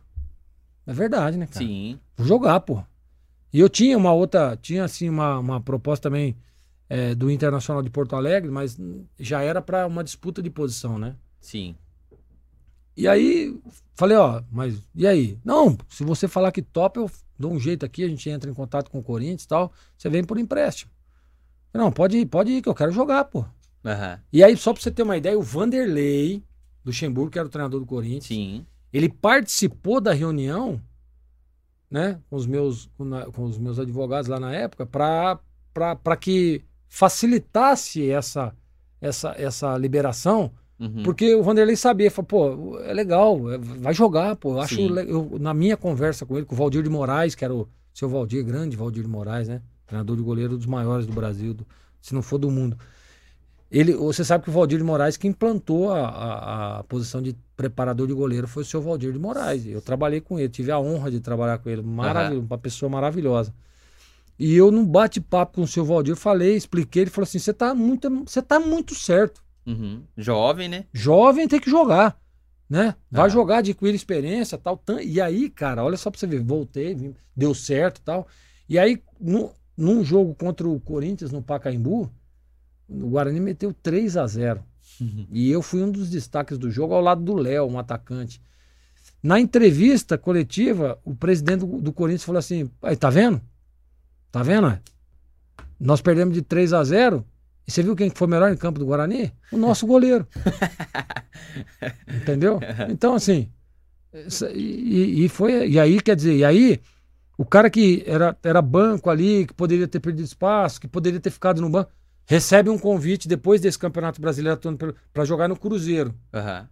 é verdade, né, cara? Sim. Vou jogar, pô. E eu tinha uma outra, tinha assim uma, uma proposta também é, do Internacional de Porto Alegre, mas já era pra uma disputa de posição, né? Sim. E aí, falei, ó, mas e aí? Não, se você falar que top, eu dou um jeito aqui, a gente entra em contato com o Corinthians e tal, você vem por empréstimo. Não, pode ir, pode ir, que eu quero jogar, pô. Aham. E aí, só pra você ter uma ideia, o Vanderlei, do Luxemburgo, que era o treinador do Corinthians, Sim. ele participou da reunião, né, com os meus, com, na- com os meus advogados lá na época, para que facilitasse essa, essa, essa liberação, Uhum. porque o Vanderlei sabia, falou, pô, é legal, é- vai jogar, pô. Eu acho, eu, na minha conversa com ele, com o Valdir de Moraes, que era o seu Valdir, grande Valdir de Moraes, né, treinador de goleiro dos maiores do Brasil, do- se não for do mundo. Ele, você sabe que o Valdir de Moraes que implantou a, a, a posição de preparador de goleiro foi o seu Valdir de Moraes. Eu trabalhei com ele, tive a honra de trabalhar com ele, maravilhoso, uma pessoa maravilhosa. E eu, num bate-papo com o seu Valdir, falei, expliquei, ele falou assim: você tá muito, você tá muito certo. Uhum. Jovem, né? Jovem tem que jogar, né? Vai Ah. jogar, adquirir experiência tal. E aí, cara, olha só pra você ver, voltei, vim- deu certo tal. E aí, no, num jogo contra o Corinthians no Pacaembu, o Guarani meteu 3 a 0 Uhum. E eu fui um dos destaques do jogo ao lado do Léo, um atacante. Na entrevista coletiva, o presidente do, do Corinthians falou assim: aí, tá vendo? Tá vendo? é? Nós perdemos de 3 a 0 e você viu quem que foi melhor em campo do Guarani? O nosso goleiro. Entendeu? Então, assim. E, e foi. E aí, quer dizer, e aí, o cara que era, era banco ali, que poderia ter perdido espaço, que poderia ter ficado no banco, recebe um convite depois desse Campeonato Brasileiro para jogar no Cruzeiro. Aham.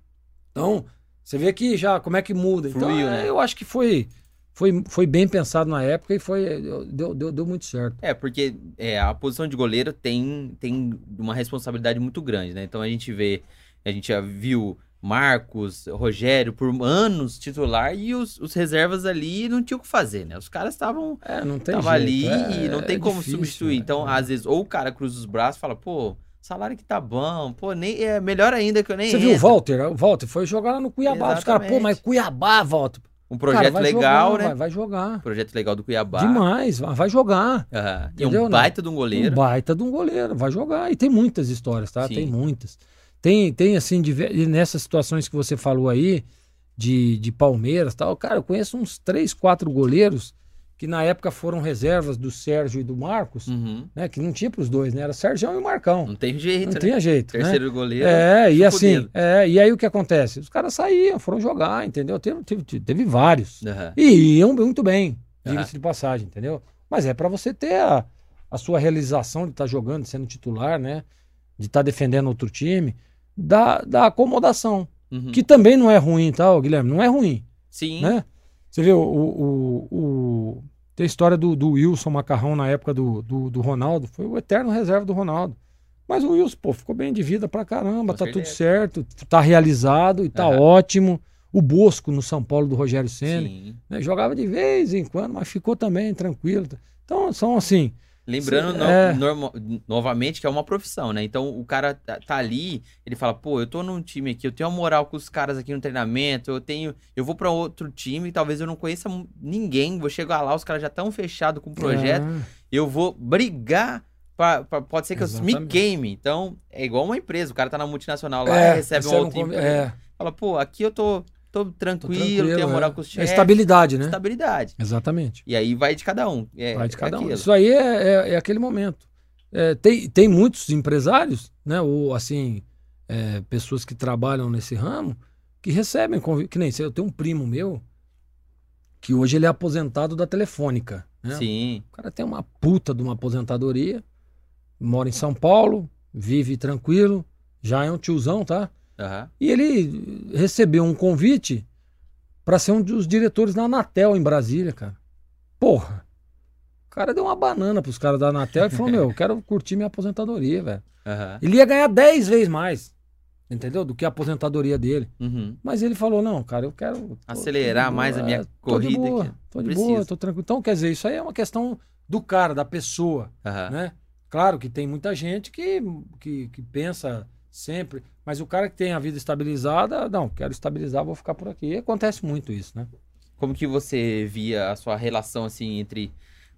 Então, você vê que já como é que muda. Então, Fluiu, é, né? eu acho que foi, foi, foi bem pensado na época e foi deu, deu, deu muito certo. É, porque é, a posição de goleiro tem, tem uma responsabilidade muito grande, né? Então a gente vê, a gente já viu Marcos, Rogério por anos titular e os, os reservas ali não tinham o que fazer, né? Os caras estavam É, não tem tava jeito. ali é- e não tem é como difícil, substituir. né? Então, É. às vezes, ou o cara cruza os braços e fala, pô, salário que tá bom, pô, nem, é melhor ainda que eu nem Você viu o. Walter? O Walter foi jogar lá no Cuiabá. Os caras, pô, Exatamente. mas Cuiabá, Walter. Um Cara, projeto vai legal, jogar, né? Vai, vai jogar. Projeto legal do Cuiabá. Demais, vai jogar. Aham. E Entendeu, um baita de um Um goleiro. baita de um goleiro, vai jogar. E tem muitas histórias, tá? Sim. Tem muitas. Tem, tem assim, nessas situações que você falou aí, de, de Palmeiras e tal, cara, eu conheço uns três, quatro goleiros que na época foram reservas do Sérgio e do Marcos, Uhum. né? Que não tinha pros dois, né? Era Sérgio e o Marcão. Não tem jeito, Não né? tinha jeito, né? Terceiro goleiro. É, e assim, dedo. é, e aí o que acontece? Os caras saíam, foram jogar, entendeu? Teve, teve, teve vários. Aham. E iam muito bem, diga-se de passagem, entendeu? Mas é pra você ter a, a sua realização de estar jogando, sendo titular, né? De estar defendendo outro time, da, da acomodação. Uhum. Que também não é ruim, tá, ô, Guilherme? Não é ruim, Sim. né? Você vê o, o- o- tem a história do, do Wilson Macarrão na época do, do, do Ronaldo, foi o eterno reserva do Ronaldo. Mas o Wilson, pô, ficou bem de vida pra caramba, Com tá tudo certeza. certo, tá realizado e tá Aham. ótimo. O Bosco no São Paulo do Rogério Sim. né? Jogava de vez em quando, mas ficou também tranquilo. Então, são assim. Lembrando no- É. novamente que é uma profissão, né? Então o cara tá, tá ali, ele fala, pô, eu tô num time aqui, eu tenho uma moral com os caras aqui no treinamento, eu tenho, eu vou pra outro time, talvez eu não conheça ninguém, vou chegar lá, os caras já estão fechados com o projeto, Ah, eu vou brigar. Pra, pra- pode ser que eu me Exatamente. queime. Então, é igual uma empresa. O cara tá na multinacional lá, é, recebe um outro emprego. é, Fala, pô, aqui eu tô, tô tô tranquilo, tenho moral é. com os É chefes. estabilidade, né? Estabilidade. Exatamente. E aí vai de cada um. É, Vai de cada é um. Isso aí é, é, é aquele momento. É, tem, tem muitos empresários, né? Ou assim, é, pessoas que trabalham nesse ramo, que recebem convite. Que nem sei, eu tenho um primo meu que hoje ele é aposentado da Telefônica. Né? Sim. O cara tem uma puta de uma aposentadoria, mora em São Paulo, vive tranquilo, já é um tiozão, tá? Aham. E ele recebeu um convite pra ser um dos diretores da Anatel em Brasília, cara. Porra. O cara deu uma banana pros caras da Anatel e falou: Meu, eu quero curtir minha aposentadoria, velho. Aham. Ele ia ganhar 10 vezes mais, entendeu? Do que a aposentadoria dele. Uhum. Mas ele falou: Não, cara, eu quero. tô- Acelerar tô mais a minha é, tô de corrida boa, aqui. Tô de Preciso. boa, tô tranquilo. Então, quer dizer, isso aí é uma questão do cara, da pessoa Aham. né? Claro que tem muita gente que, que, que pensa sempre, mas o cara que tem a vida estabilizada, não, quero estabilizar, vou ficar por aqui. E acontece muito isso, né? Como que você via a sua relação, assim, entre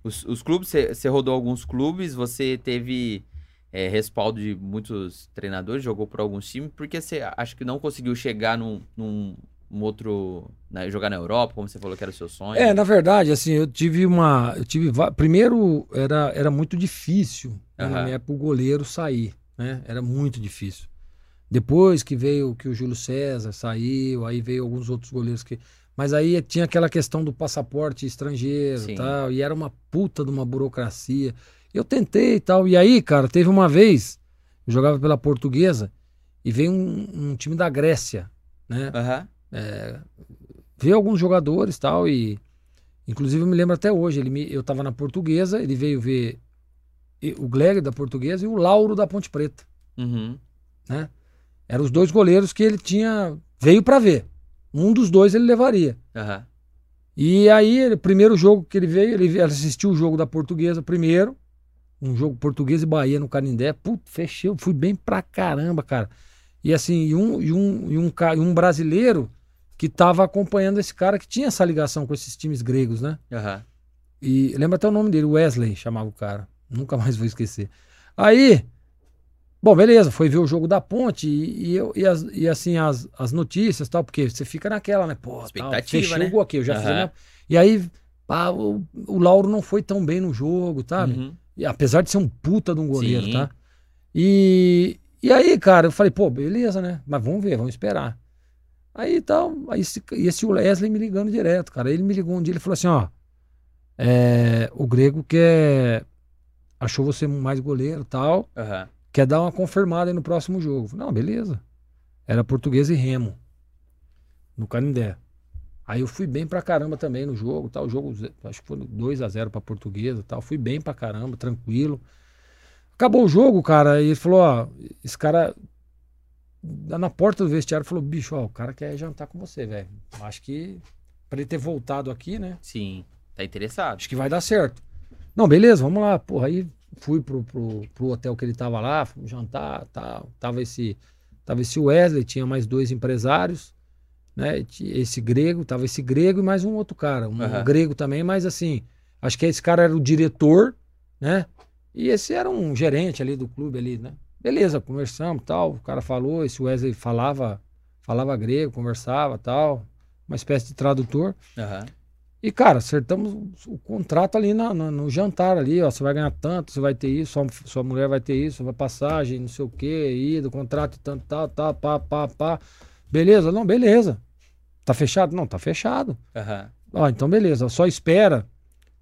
os, os clubes? Você, rodou alguns clubes, você teve é, respaldo de muitos treinadores, jogou por alguns times, porque você acha que não conseguiu chegar num, num um outro... né, jogar na Europa, como você falou que era o seu sonho? É, na verdade, assim, eu tive uma. Eu tive. Primeiro, era, era muito difícil né, na minha época o goleiro sair, né? Era muito difícil. Depois que veio que o Júlio César saiu, aí veio alguns outros goleiros que. Mas aí tinha aquela questão do passaporte estrangeiro Sim. e tal, e era uma puta de uma burocracia. Eu tentei e tal. E aí, cara, teve uma vez, eu jogava pela portuguesa, e veio um, um time da Grécia, né? Aham. veio alguns jogadores tal e inclusive eu me lembro até hoje ele me, eu estava na Portuguesa ele veio ver o Gleg da Portuguesa e o Lauro da Ponte Preta Uhum. né eram os dois goleiros que ele tinha veio para ver um dos dois ele levaria Aham. e aí ele- o primeiro jogo que ele veio ele assistiu o jogo da Portuguesa primeiro um jogo Português e Bahia no Canindé Putz, fechei fui bem pra caramba cara e assim e um e um, e um, e um brasileiro que estava acompanhando esse cara que tinha essa ligação com esses times gregos, né? Aham. E lembra até o nome dele, Wesley, chamava o cara. Nunca mais vou esquecer. Aí, bom, beleza, foi ver o jogo da ponte e, e, eu- e as- e, assim, as, as notícias e tal, porque você fica naquela, né? Pô, tal, Expectativa, fechou né? o gol aqui, eu já fiz a Aham. minha... E aí, pá, o, o Lauro não foi tão bem no jogo, sabe? Uhum. E apesar de ser um puta de um goleiro, Sim. tá? E, e aí, cara, eu falei, pô, beleza, né? Mas vamos ver, vamos esperar. Aí tal, aí esse, esse Wesley me ligando direto, cara. Ele me ligou um dia, ele falou assim, ó, é, o Grego quer, achou você mais goleiro e tal, Aham. quer dar uma confirmada aí no próximo jogo. Falei, não, beleza. Era português e remo, no Canindé. Aí eu fui bem pra caramba também no jogo, tal. O jogo, acho que foi 2 a 0 pra portuguesa tal. Fui bem pra caramba, tranquilo. Acabou o jogo, cara, e ele falou, ó, esse cara na porta do vestiário falou, bicho, ó, o cara quer jantar com você, velho. Acho que pra ele ter voltado aqui, né? Sim. Tá interessado. Acho que vai dar certo. Não, beleza, vamos lá. Porra, aí fui pro, pro, pro hotel que ele tava lá, fomos jantar, tal. Tava esse, tava esse Wesley, tinha mais dois empresários, né? Esse grego, tava esse grego e mais um outro cara, um Aham. grego também, mas assim, acho que esse cara era o diretor, né? E esse era um gerente ali do clube ali, né? Beleza, conversamos, tal. O cara falou, esse Wesley falava, falava grego, conversava, tal, uma espécie de tradutor. Aham. E, cara, acertamos o contrato ali na- na- no jantar ali, ó. Você vai ganhar tanto, você vai ter isso, sua, sua mulher vai ter isso, vai passagem, não sei o quê, ida, contrato, tanto, tal, tal, pá, pá, pá. Beleza? Não, beleza. Tá fechado? Não, tá fechado. Aham. Ó, então beleza, só espera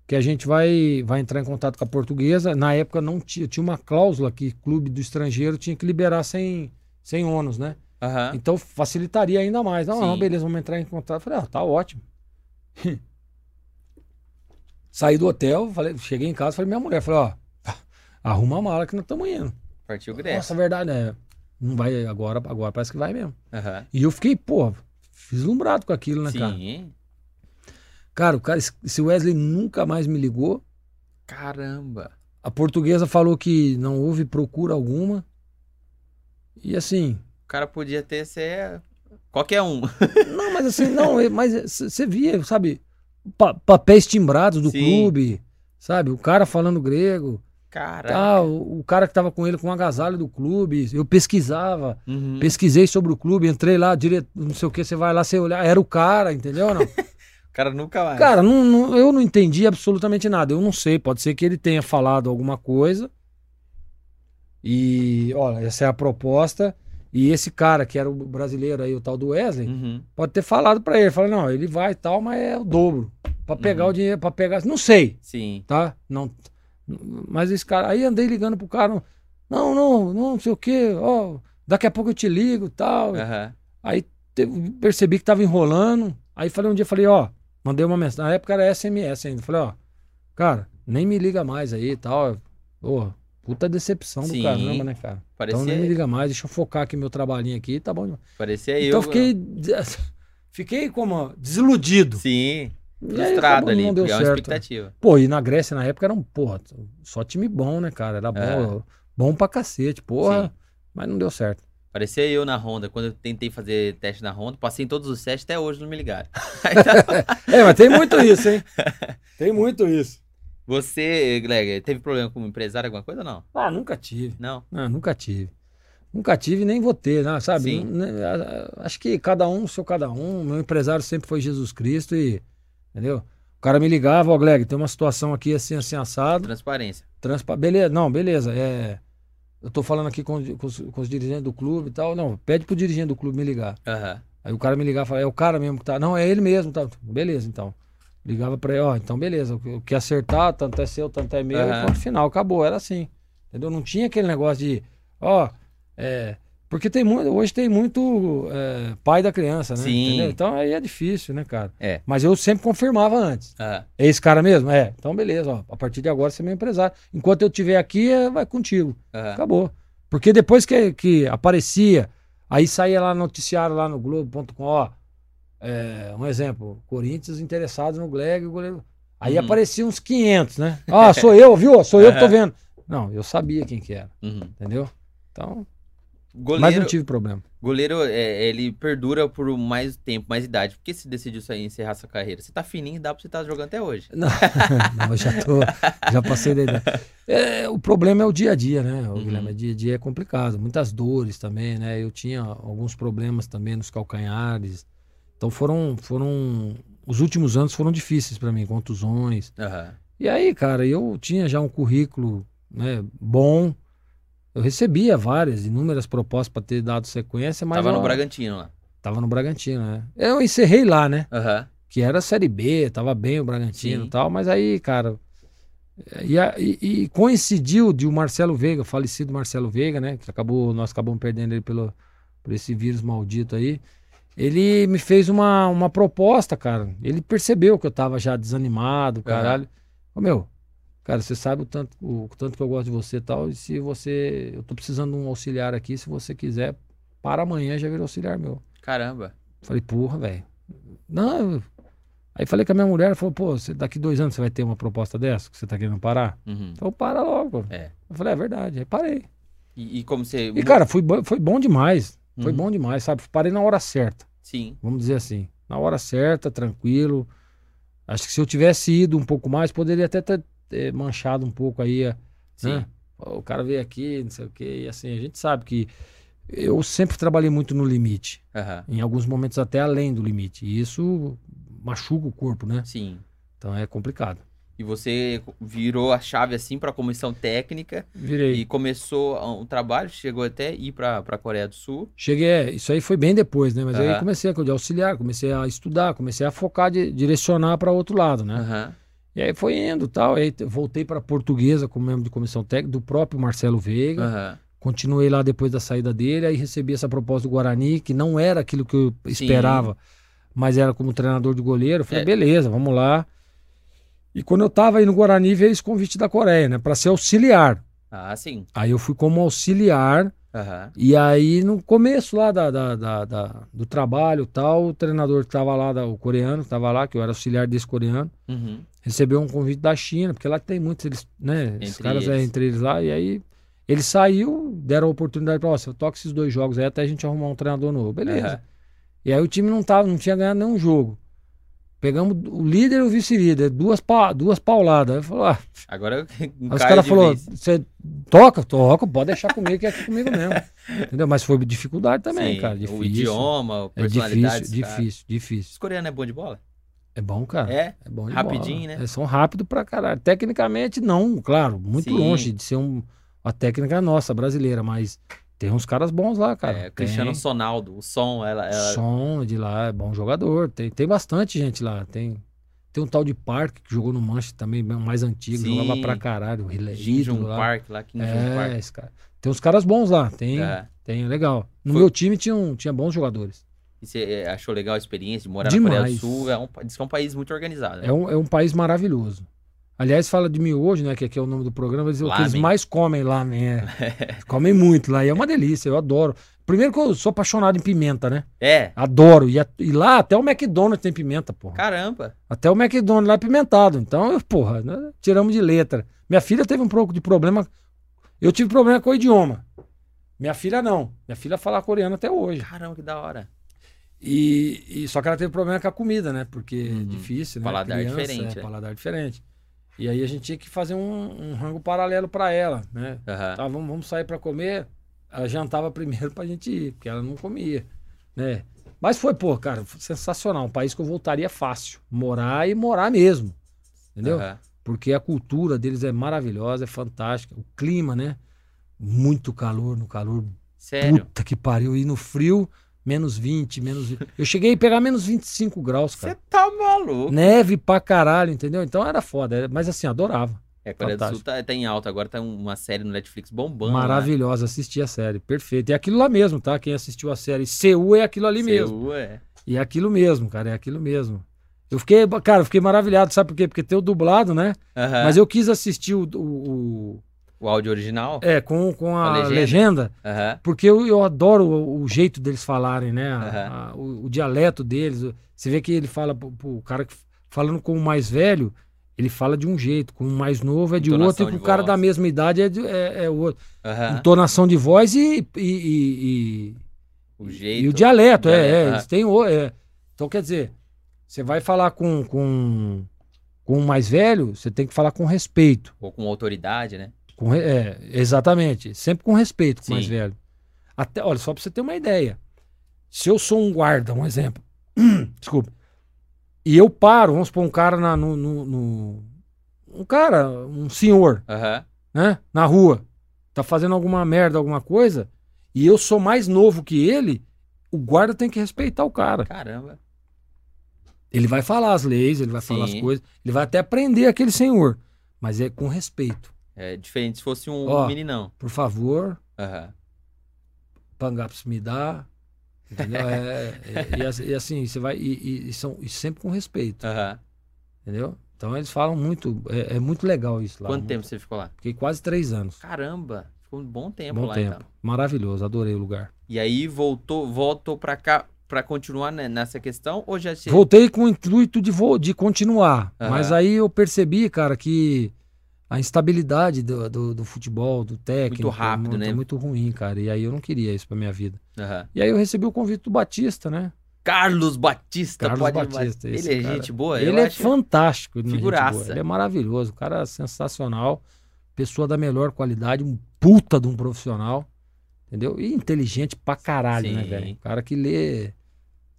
que a gente vai, vai entrar em contato com a portuguesa. Na época não tinha, tinha uma cláusula que clube do estrangeiro tinha que liberar sem, sem ônus, né? Aham. Então facilitaria ainda mais. Não, não, beleza, vamos entrar em contato. Eu Falei, ah, tá ótimo. Saí do hotel, falei, cheguei em casa, falei, minha mulher, falei, ó, arruma a mala que nós estamos indo. Partiu o Grécia. Nossa, verdade, né? Não vai agora, agora parece que vai mesmo. Aham. E eu fiquei, pô, vislumbrado com aquilo, né, cara? Sim. Cara, o cara, esse Wesley nunca mais me ligou. Caramba. A portuguesa falou que não houve procura alguma. E assim, O cara podia ter ser qualquer um. Não, mas assim, não, é- mas você via, sabe, pa- papéis timbrados do Sim. clube, sabe? O cara falando grego, Caraca. tal, o, o cara que tava com ele com o agasalho do clube. Eu pesquisava, Uhum. pesquisei sobre o clube, entrei lá, direto, não sei o que, você vai lá, você olhar, era o cara, entendeu? Não? O cara nunca mais. cara, não, não- eu não entendi absolutamente nada. Eu não sei, pode ser que ele tenha falado alguma coisa. E, olha, essa é a proposta. E esse cara, que era o brasileiro aí, o tal do Wesley, Uhum. pode ter falado pra ele, falou, não, ele vai e tal, mas é o dobro. pra pegar Uhum. o dinheiro, pra pegar. Não sei, Sim. tá? Não. Mas esse cara. Aí andei ligando pro cara. Não, não, não, não sei o quê. Ó, daqui a pouco eu te ligo e tal. Aham. Aí percebi que tava enrolando. Aí falei um dia, falei, ó, mandei uma mensagem. Na época era SMS ainda. Falei, ó, cara, nem me liga mais aí e tal. Pô, puta decepção Sim. do caramba, né, cara? Parecia, Então nem me liga mais, deixa eu focar aqui meu trabalhinho aqui, tá bom demais. parecia Então eu. fiquei. Fiquei como desiludido. Sim. Frustrado ali, não deu é uma certo. expectativa. Pô, e na Grécia na época era um, porra, só time bom, né, cara? Era bom, É. bom pra cacete, porra. Sim. Mas não deu certo. Parecia eu na Honda. Quando eu tentei fazer teste na Honda, passei em todos os testes, até hoje não me ligaram. É, mas tem muito isso, hein? Tem muito isso. Você, Gleg, teve problema com empresário, alguma coisa ou não? Ah, nunca tive. Não. Não, nunca tive. Nunca tive nem vou ter, né? sabe? Sim. Né, Acho que cada um, seu cada um. Meu empresário sempre foi Jesus Cristo e. Entendeu? O cara me ligava, ó, Gleg, tem uma situação aqui assim, assim, assado. Transparência. Transpa... Beleza, não, beleza. É... Eu tô falando aqui com, com os, com os dirigentes do clube e tal. Não, pede pro dirigente do clube me ligar. Aham. Aí o cara me ligava e falava, é o cara mesmo que tá. Não, é ele mesmo. Tá. Beleza, então. Ligava pra ele, ó, então beleza. O que acertar, tanto é seu, tanto é meu, Aham. e ponto final, acabou. Era assim. Entendeu? Não tinha aquele negócio de, ó, é. Porque tem muito, hoje tem muito é, pai da criança, né? Sim. Entendeu? Então aí é difícil, né, cara? É. Mas eu sempre confirmava antes. Aham. É esse cara mesmo? É. Então beleza, ó. A partir de agora você é meu empresário. Enquanto eu estiver aqui, é, vai contigo. Acabou. Porque depois que, que aparecia, aí saía lá no noticiário lá no Globo.com, ó. É, um exemplo, Corinthians interessados no Gleg, o goleiro. Aí Uhum. apareciam uns 500, né? Ah, sou eu, viu? Sou eu que tô vendo. Não, eu sabia quem que era, Uhum. entendeu? Então, mas Goleiro, não tive problema. goleiro é, ele perdura por mais tempo, mais idade. Por que você decidiu sair, encerrar sua carreira? Você tá fininho, dá pra você estar jogando até hoje. Não, não, eu já tô, já passei da idade. É, o problema é o dia a dia, né, o Uhum. Guilherme? O dia a dia é complicado, muitas dores também, né? Eu tinha alguns problemas também nos calcanhares. Então foram, foram, os últimos anos foram difíceis para mim, contusões. Aham. E aí, cara, eu tinha já um currículo, né, bom. Eu recebia várias, inúmeras propostas para ter dado sequência, mas Tava eu, no Bragantino lá. tava no Bragantino, né? Eu encerrei lá, né? Aham. que era Série B, tava bem o Bragantino Sim. e tal, mas aí, cara. E, e- e coincidiu de o Marcelo Veiga, falecido Marcelo Veiga, né? Que acabou, nós acabamos perdendo ele pelo, por esse vírus maldito aí. Ele me fez uma, uma proposta, cara. Ele percebeu que eu tava já desanimado, caralho. Ô, meu, cara, você sabe o tanto, o, tanto que eu gosto de você e tal. E se você. Eu tô precisando de um auxiliar aqui, se você quiser, para amanhã já vira auxiliar meu. Caramba. Falei, porra, velho. Não. eu- Aí falei com a minha mulher, ela falou, pô, você, daqui dois anos você vai ter uma proposta dessa, que você tá querendo parar? Uhum. Então para logo. É. Eu falei, é verdade. Aí parei. E, e como você. E, cara, foi, foi bom demais. Foi Uhum. bom demais, sabe? Parei na hora certa, Sim. vamos dizer assim. Na hora certa, tranquilo. Acho que se eu tivesse ido um pouco mais, poderia até ter manchado um pouco aí, Sim. né? O cara veio aqui, não sei o quê, e assim, a gente sabe que eu sempre trabalhei muito no limite. Aham. em alguns momentos até além do limite. E isso machuca o corpo, né? Sim. Então é complicado. E você virou a chave assim pra comissão técnica Virei. e começou o trabalho, chegou até ir pra, pra Coreia do Sul. Cheguei, é, isso aí foi bem depois, né? Mas aí Aham. comecei a de auxiliar, comecei a estudar, comecei a focar, de, direcionar para outro lado, né? Aham. E aí foi indo tal. Aí voltei para portuguesa como membro de comissão técnica do próprio Marcelo Veiga. Aham. Continuei lá depois da saída dele, aí recebi essa proposta do Guarani, que não era aquilo que eu esperava, mas era como treinador de goleiro. Eu falei, É. beleza, vamos lá. E quando eu tava aí no Guarani, veio esse convite da Coreia, né? Para ser auxiliar. Ah, sim. Aí eu fui como auxiliar, Aham. e aí no começo lá da, da- da- da- do trabalho e tal, o treinador que tava lá, da- o coreano, que tava lá, que eu era auxiliar desse coreano, Uhum. recebeu um convite da China, porque lá tem muitos, eles, né? Esses Entre caras é eles. entre eles lá, e aí ele saiu, deram a oportunidade para você, toca esses dois jogos aí até a gente arrumar um treinador novo. Beleza. Aham. E aí o time não tava, não tinha ganhado nenhum jogo. Pegamos o líder e o vice-líder, duas, pa, duas pauladas. Aí falou, ah, Agora um os cara caras de falaram, vez. você toca? Toca, pode deixar comigo que é aqui comigo mesmo. Entendeu? Mas foi dificuldade também, Sim, cara. O Difícil. idioma, a É personalidade. difícil, difícil, difícil. Os coreanos é bom de bola? É bom, cara. É? É bom de Rapidinho, bola. né? É, são rápidos pra caralho. Tecnicamente, não, claro. Muito Sim. longe de ser um, uma técnica nossa, brasileira, mas tem uns caras bons lá, cara. é, Cristiano tem. Sonaldo, o som, ela. ela... Som de lá, é bom jogador. Tem, tem bastante gente lá. Tem, Tem um tal de Park que jogou no Manchester também, mais antigo, Sim. jogava pra caralho. É Jinjun lá. Park lá, Kim Jong É, Park. esse cara. Tem uns caras bons lá, tem, É. tem legal. No Foi- meu time tinha, um- tinha bons jogadores. E você é, achou legal a experiência de morar na Coreia do Demais. Sul? É um, diz que é um país muito organizado. né? É um, é um país maravilhoso. Aliás, fala de miojo, né? Que aqui é o nome do programa. Eles, o que eles Lamen. mais comem lá, né? comem muito lá. E é uma delícia, eu adoro. Primeiro que eu sou apaixonado em pimenta, né? É, Adoro. E, a- e lá até o McDonald's tem pimenta, porra. caramba. Até o McDonald's lá é pimentado. Então, eu, porra, né, tiramos de letra. Minha filha teve um pouco de problema. Eu tive problema com o idioma. Minha filha não. Minha filha fala coreano até hoje. Caramba, que da hora. E, e- só que ela teve problema com a comida, né? Porque é Uhum. difícil, né? Paladar diferente, É, é. paladar diferente. E aí a gente tinha que fazer um, um rango paralelo para ela, né? Aham. Tá, vamos, vamos sair para comer. Ela jantava primeiro pra gente ir, porque ela não comia, né? Mas foi, pô, cara, foi sensacional. Um país que eu voltaria fácil. Morar e morar mesmo. Entendeu? aham. Porque a cultura deles é maravilhosa, é fantástica. O clima, né? Muito calor, no calor Sério. Puta que pariu. E no frio, menos 20, menos 20. Eu cheguei a pegar menos 25 graus, Você cara. tá maluco. Neve pra caralho, entendeu? Então era foda. Mas assim, adorava. É, a Coreia do Sul tá, tá em alta. Agora tá uma série no Netflix bombando. né? Maravilhosa. Assisti a série. Perfeito. E é aquilo lá mesmo, tá? Quem assistiu a série Seul é aquilo ali mesmo. Seul, é. E é aquilo mesmo, cara. É aquilo mesmo. Eu fiquei, cara, eu fiquei maravilhado, sabe por quê? Porque tem o dublado, né? Aham. Mas eu quis assistir o. o- o- O áudio original? é, com, com a, A legenda. legenda. Aham. Porque eu, eu adoro o, o jeito deles falarem, né? A- Aham. a- o, o dialeto deles. O- Você vê que ele fala pro cara que falando com o mais velho, ele fala de um jeito, com o mais novo é de Entonação outro, e com o cara voz. da mesma idade é, de, é, é outro. Aham. Entonação de voz e, e, e- O e- jeito. e o dialeto, é, Dialeto, é, eles têm o- é. Então, quer dizer, você vai falar com, com, com o mais velho, você tem que falar com respeito. Ou com autoridade, né? Com é, exatamente. Sempre com respeito com o mais Sim. velho. Até, olha, só pra você ter uma ideia. Se eu sou um guarda, um exemplo. Desculpa. E eu paro, vamos pôr um cara na, no, no- no- Um cara, um senhor, Aham. né? Na rua. Tá fazendo alguma merda, alguma coisa. E eu sou mais novo que ele. O guarda tem que respeitar o cara. Caramba. Ele vai falar as leis, ele vai falar as Sim. coisas. Ele vai até aprender aquele senhor. Mas é com respeito. É diferente se fosse um Ó. meninão. Por favor, Aham. Pangaps me dá. Entendeu? É, é, e, e assim, você vai. E, e- são, e sempre com respeito. Aham. Entendeu? Então eles falam muito. É, é muito legal isso lá. Quanto muito- tempo você ficou lá? Fiquei quase três anos. Caramba. Ficou um bom tempo Bom lá, tempo. então. Maravilhoso, adorei o lugar. E aí voltou, voltou pra cá pra continuar nessa questão? Ou já se... Voltei com o intuito de, vo- de continuar. Aham. Mas aí eu percebi, cara, que a instabilidade do, do, do futebol, do técnico. rápido, muito, né? muito ruim, cara. E aí eu não queria isso pra minha vida. Aham. E aí eu recebi o convite do Batista, né? Carlos Batista. Carlos pode... Batista, Ele esse é cara. gente boa? Ele é fantástico. é Figuraça. boa, Ele é maravilhoso, cara sensacional, pessoa da melhor qualidade, um puta de um profissional, entendeu? E inteligente pra caralho, né, Sim. velho? cara que lê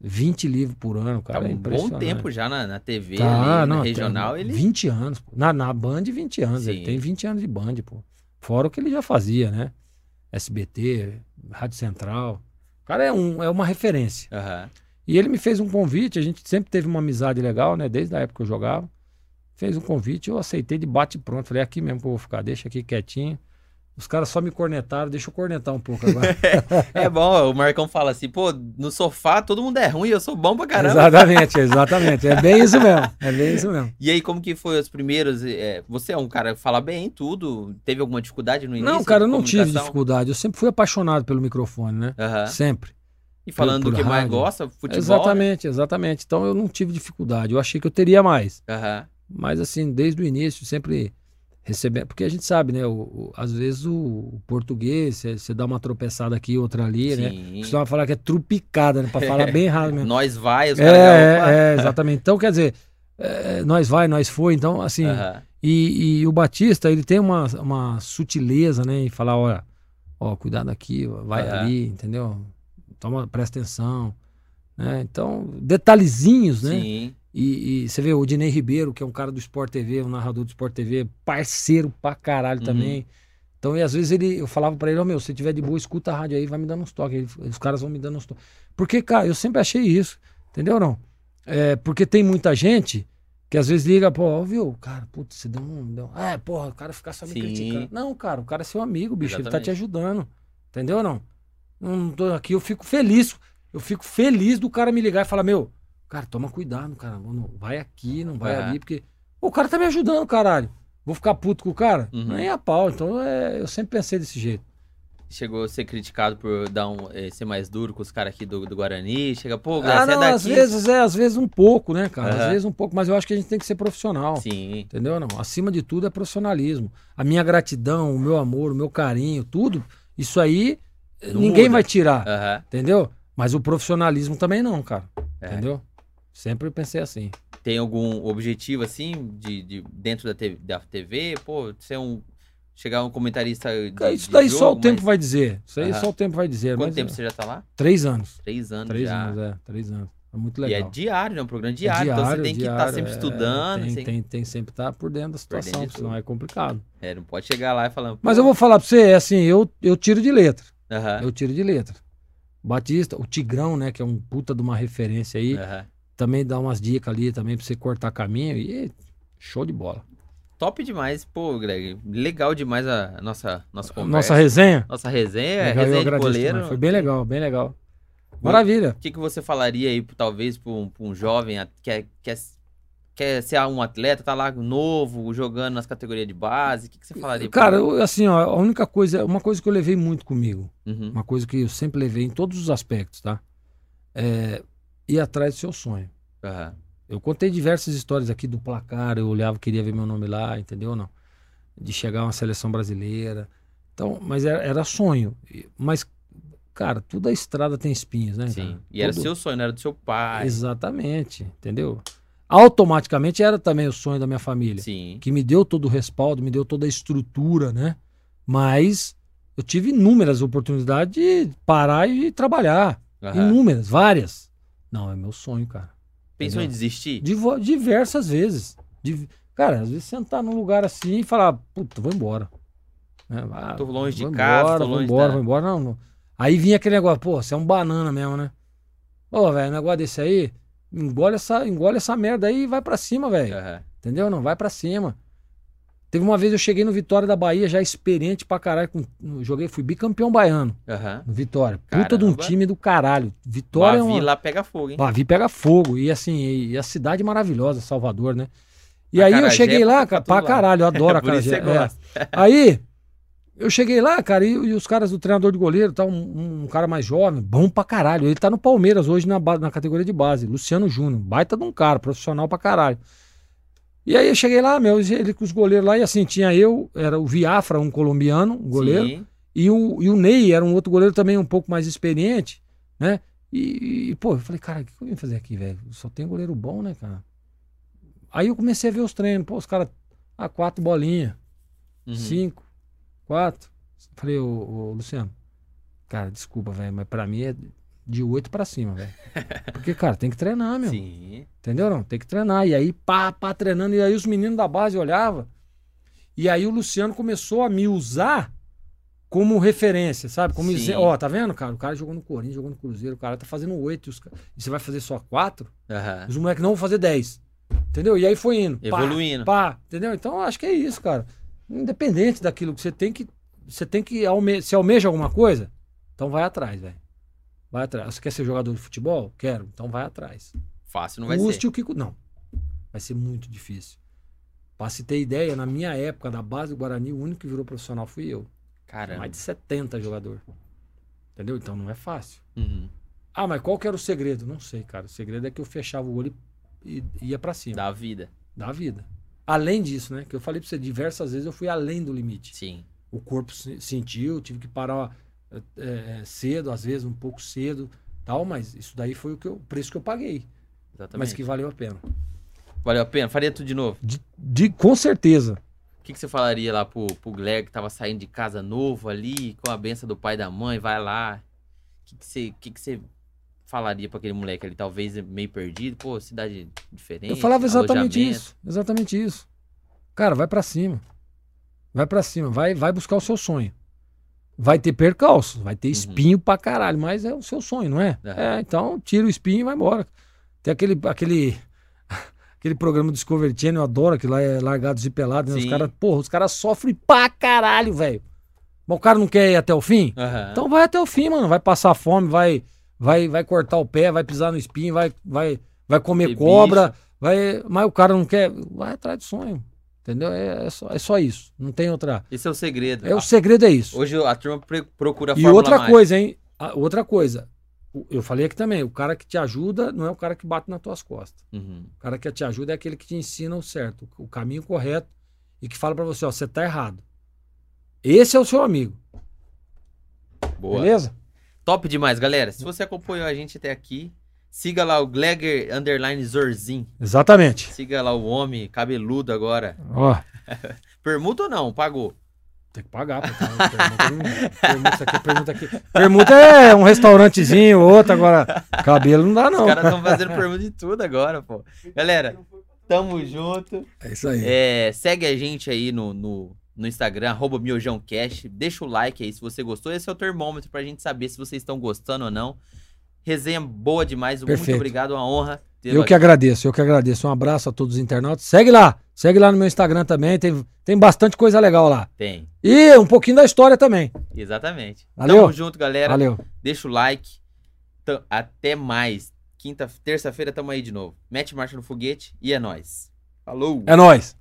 20 livros por ano, Tá cara, é um bom impressionante. tempo já na, na TV, Tá, ali, não, na regional. Ele... 20 anos, pô. Na, na Band, 20 anos. Ele Sim. tem 20 anos de Band, pô. Fora o que ele já fazia, né? SBT, Rádio Central. O cara é, um, é uma referência. Aham. E ele me fez um convite, a gente sempre teve uma amizade legal, né? Desde a época que eu jogava. Fez um convite, eu aceitei de bate pronto. Falei, é aqui mesmo que eu vou ficar, deixa aqui quietinho. Os caras só me cornetaram, deixa eu cornetar um pouco agora. É bom, o Marcão fala assim, pô, no sofá todo mundo é ruim, eu sou bom pra caramba. exatamente, exatamente. É bem isso mesmo. É bem isso mesmo. E aí, como que foi os primeiros? é, você é um cara que fala bem tudo, teve alguma dificuldade no início? Não, cara, eu não tive dificuldade. Eu sempre fui apaixonado pelo microfone, né? Aham. Sempre. E falando por do que mais gosta, futebol, né? exatamente, exatamente. Então eu não tive dificuldade. Eu achei que eu teria mais. Aham. Mas assim, desde o início, sempre recebendo. Porque a gente sabe, né? O, o- às vezes o, o português, você- dá uma tropeçada aqui, outra ali, né? Sim. Costuma falar que é trupicada, né? Pra falar bem errado mesmo. Nós vai, os caras já, opa. É, é, exatamente. Então, quer dizer, é, nós vai, nós foi. Então, assim. Aham. E, e o Batista, ele tem uma, uma sutileza, né? Em falar, olha, ó, cuidado aqui, vai Aham. ali, entendeu? Toma, presta atenção. Né? Então, detalhezinhos, né? Sim. E, e você vê o Dinei Ribeiro, que é um cara do Sport TV, um narrador do Sport TV, parceiro pra caralho Uhum. também. Então, e às vezes ele, eu falava pra ele, ó meu, se tiver de boa, escuta a rádio aí, vai me dando uns toques. Ele- os caras vão me dando uns toques. Porque, cara, eu sempre achei isso, entendeu ou não? É, porque tem muita gente Que às vezes liga, pô, viu, cara, putz, você deu um. Deu... É, porra, o cara ficar só me Sim. criticando. Não, cara, o cara é seu amigo, bicho, ele tá Exatamente. te ajudando. Entendeu ou não? Não tô aqui, eu fico feliz. Eu fico feliz do cara me ligar e falar, meu, cara, toma cuidado, cara. Não vai aqui, não vai Aham. ali, porque. O cara tá me ajudando, caralho. Vou ficar puto com o cara? Uhum. Nem a pau. Então é, eu sempre pensei desse jeito. Chegou a ser criticado por dar um, eh, ser mais duro com os caras aqui do, do Guarani. Chega, pô, Ah, é não, daqui. às vezes é, às vezes um pouco, né, cara? Aham. Às vezes um pouco, mas eu acho que a gente tem que ser profissional. Sim. Entendeu? Não, acima de tudo é profissionalismo. A minha gratidão, o meu amor, o meu carinho, tudo, isso aí Não ninguém muda. vai tirar, Aham. entendeu? Mas o profissionalismo também não, cara. É. Entendeu? Sempre pensei assim. Tem algum objetivo, assim, de, de dentro da, te- da TV? Pô, ser um. Chegar um comentarista. De, Isso daí só o jogo, tempo mas- vai dizer. Isso aí Aham. só o tempo vai dizer. Quanto mas, tempo é, você já tá lá? Três anos. Três anos Três já. anos, é. Três anos. É muito E é legal. diário, né? Um programa É diário. então você diário, tem que estar diário, sempre é, estudando. Tem, sem- tem, tem sempre estar por dentro da dentro situação, de senão é complicado. É, não pode chegar lá e falar. Mas eu vou falar pra você, é assim, eu, eu tiro de letra. Aham. Eu tiro de letra. Batista, o Tigrão, né, que é um puta de uma referência aí, aham. Também dá umas dicas ali também pra você cortar caminho e show de bola. Top demais, pô, Greg. Legal demais a nossa, nossa conversa. Nossa resenha? Nossa resenha, Legal, resenha de goleiro. Foi bem legal, bem legal. Maravilha. O que, que você falaria aí, talvez, pra um, pra um jovem que quer, quer, quer ser um atleta, tá lá novo, jogando nas categorias de base? O que, que você falaria? Cara, eu, assim, ó, a única coisa, uma coisa que eu levei muito comigo, Uhum. uma coisa que eu sempre levei em todos os aspectos, tá? É ir atrás do seu sonho. Aham. Eu contei diversas histórias aqui do placar, eu olhava, queria ver meu nome lá, entendeu não? De chegar a uma seleção brasileira. Então, mas era, era sonho. Mas, cara, toda a estrada tem espinhos, né? Sim. cara? E era Tudo- seu sonho, não era do seu pai. Exatamente, entendeu? Automaticamente era também o sonho da minha família, Sim. que me deu todo o respaldo, me deu toda a estrutura, né? Mas eu tive inúmeras oportunidades de parar e trabalhar. Aham. Inúmeras, várias. Não, é meu sonho, cara. Pensou em Entendeu? desistir? Divo- diversas vezes. Div- Cara, às vezes sentar num lugar assim e falar, puta, vou embora. Né? Ah, Tô longe de vou casa, embora, tô vou longe embora, da- vou embora. Não, não. Aí vinha aquele negócio, pô, você é um banana mesmo, né? Ô, velho, um negócio desse aí, engole essa, engole essa merda aí e vai pra cima, velho. Aham. Entendeu? Não, vai pra cima. Teve uma vez eu cheguei no Vitória da Bahia, já experiente pra caralho. Com, joguei, fui bicampeão baiano Aham. no Vitória. Puta de um Caramba. time do caralho. Vitória é Bavi uma... lá pega fogo, hein? Bavi pega fogo. E assim, e, a cidade maravilhosa, Salvador, né? E aí eu cheguei é lá, pra pra caralho, eu adoro a você é. Aí eu cheguei lá, cara, e, e os caras do treinador de goleiro, tá um, um cara mais jovem, bom pra caralho. Ele tá no Palmeiras hoje na, na categoria de base, Luciano Júnior, baita de um cara, profissional pra caralho. E aí eu cheguei lá, meu, ele com os goleiros lá, e assim, tinha eu, era o Viafra, um colombiano, um goleiro, Sim. e o, e o Ney era um outro goleiro também um pouco mais experiente, né? E, e, pô, eu falei, cara, o que eu vim fazer aqui, velho? Só tem goleiro bom, né, cara? Aí eu comecei a ver os treinos, pô, os caras, ah, quatro bolinhas, Uhum. cinco, quatro. Falei, ô, ô, Luciano, cara, desculpa, velho, mas pra mim é de oito pra cima, velho. Porque, cara, tem que treinar, meu. Sim. Entendeu? Não, tem que treinar. E aí, pá, pá, treinando. E aí os meninos da base olhavam. E aí o Luciano começou a me usar como referência, sabe? Como dizer, ó, tá vendo, cara? O cara jogou no Corinthians, jogou no Cruzeiro, o cara tá fazendo oito. E, os e você vai fazer só quatro? Aham. Os moleques não vão fazer dez. Entendeu? E aí foi indo. pá, Evoluindo. Pá, entendeu? Então acho que é isso, cara. Independente daquilo que você tem que. Você tem que. Alme se almeja alguma coisa, então vai atrás, velho. Vai atrás. Você quer ser jogador de futebol? Quero. Então vai atrás. Fácil não vai Custe ser. o que. Não. Vai ser muito difícil. Pra se ter ideia, na minha época, da base do Guarani, o único que virou profissional fui eu. Caramba. Mais de 70 jogador. Entendeu? Então não é fácil. Uhum. Ah, mas qual que era o segredo? Não sei, cara. O segredo é que eu fechava o olho e ia pra cima. Da vida. Da vida. Além disso, né? Que eu falei pra você diversas vezes, eu fui além do limite. Sim. O corpo se- sentiu, tive que parar é, cedo, às vezes um pouco cedo, tal, mas isso daí foi o, que eu- o preço que eu paguei. Exatamente. Mas que valeu a pena. Valeu a pena? Faria tudo de novo. De, de- com certeza. O que, que você falaria lá pro, pro Gleg que tava saindo de casa novo ali, com a benção do pai e da mãe, vai lá. O que, que, você, que, que você falaria pra aquele moleque ali, talvez meio perdido? Pô, cidade diferente. Eu falava exatamente isso. Exatamente isso. Cara, vai pra cima. Vai pra cima. Vai, vai buscar o seu sonho. Vai ter percalços, vai ter Uhum. espinho pra caralho, mas é o seu sonho, não é? Aham. É, então tira o espinho e vai embora. Tem aquele, aquele, aquele programa do Discovery Channel, eu adoro, que lá é Largados e Pelados, né? Os caras, porra, os caras sofrem pra caralho, velho. Mas o cara não quer ir até o fim? Aham. Então vai até o fim, mano. Vai passar fome, vai, vai, vai cortar o pé, vai pisar no espinho, vai, vai, vai comer cobra, vai. Mas o cara não quer. Vai atrás do sonho. Entendeu? É, é só, é só isso. Não tem outra. Esse é o segredo. É, o segredo é isso. Hoje a turma procura a E outra mágica. coisa, hein? A- outra coisa. O- Eu falei aqui também, o cara que te ajuda não é o cara que bate nas tuas costas. Uhum. O cara que te ajuda é aquele que te ensina o certo, o caminho correto e que fala pra você, ó, você tá errado. Esse é o seu amigo, Boa. beleza? Top demais, galera. Se você acompanhou a gente até aqui, siga lá o Glegger Underline Zorzin. Exatamente. Siga lá o homem cabeludo agora. Ó, Permuta ou não? Pagou. tem que pagar. Permuta, permuta aqui, permuta aqui. Permuta é um restaurantezinho, outro, agora cabelo não dá Os não. caras estão fazendo permuta de tudo agora, pô. Galera, tamo junto. É isso aí. É, segue a gente aí no, no, no Instagram, arroba miojãocast. Deixa o like aí se você gostou. Esse é o termômetro pra gente saber se vocês estão gostando ou não. Resenha boa demais. Muito Perfeito. obrigado, uma honra. Eu aqui. que agradeço, eu que agradeço. Um abraço a todos os internautas. Segue lá, segue lá no meu Instagram também, tem, tem bastante coisa legal lá. Tem, E um pouquinho da história também. exatamente. Valeu. Tamo junto, galera. Valeu. Deixa o like. Até mais. Quinta, terça-feira tamo aí de novo. Mete marcha no foguete e é nóis. Falou! É nóis.